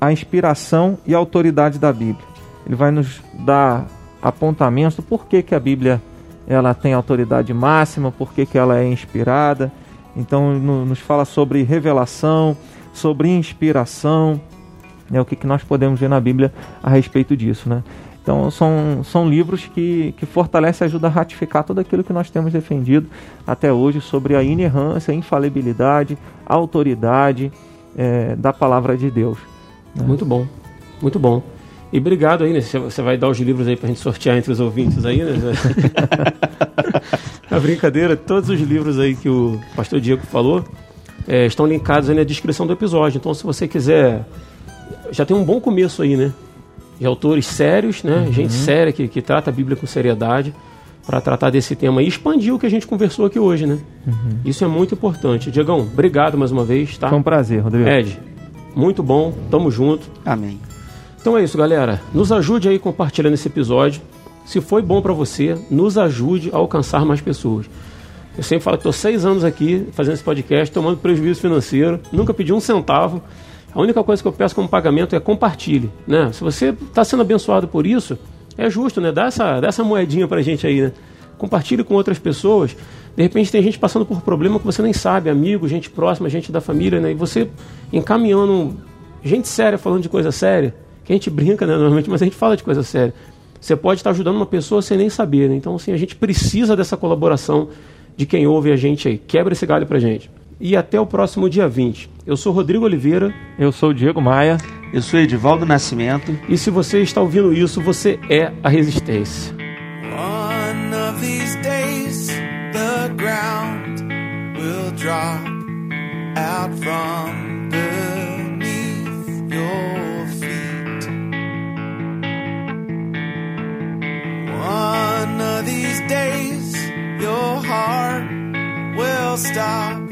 a inspiração e a autoridade da Bíblia. Ele vai nos dar apontamentos do porquê que a Bíblia ela tem autoridade máxima, porquê que ela é inspirada. Então nos fala sobre revelação, sobre inspiração, né, o que, que nós podemos ver na Bíblia a respeito disso. Né? Então, são, são livros que, que fortalecem e ajudam a ratificar tudo aquilo que nós temos defendido até hoje sobre a inerrância, a infalibilidade, a autoridade é, da palavra de Deus. Né? Muito bom, muito bom. E obrigado aí, né? Você vai dar os livros aí pra gente sortear entre os ouvintes aí, né? a brincadeira, todos os livros aí que o pastor Diego falou é, estão linkados aí na descrição do episódio. Então, se você quiser já tem um bom começo aí, né? De autores sérios, né? Uhum. Gente séria que, que trata a Bíblia com seriedade para tratar desse tema e expandir o que a gente conversou aqui hoje, né? Uhum. Isso é muito importante. Diegão, obrigado mais uma vez, tá? Foi um prazer, Rodrigo. Ed, muito bom, tamo junto. Amém. Então é isso, galera. Nos ajude aí compartilhando esse episódio. Se foi bom para você, nos ajude a alcançar mais pessoas. Eu sempre falo que estou seis anos aqui fazendo esse podcast, tomando prejuízo financeiro, nunca pedi um centavo. A única coisa que eu peço como pagamento é compartilhe. Né? Se você está sendo abençoado por isso, é justo, né? Dá essa, dá essa moedinha para a gente aí, né? Compartilhe com outras pessoas. De repente tem gente passando por problema que você nem sabe, amigo, gente próxima, gente da família, né? E você encaminhando gente séria falando de coisa séria, que a gente brinca, né, normalmente, mas a gente fala de coisa séria. Você pode estar ajudando uma pessoa sem nem saber, né? Então, assim, a gente precisa dessa colaboração de quem ouve a gente aí. Quebra esse galho pra gente. E até o próximo dia 20. Eu sou Rodrigo Oliveira. Eu sou o Diego Maia. Eu sou Edivaldo Nascimento. E se você está ouvindo isso, você é a resistência. One of these days, the ground will drop out from beneath your feet. One of these days, your heart will stop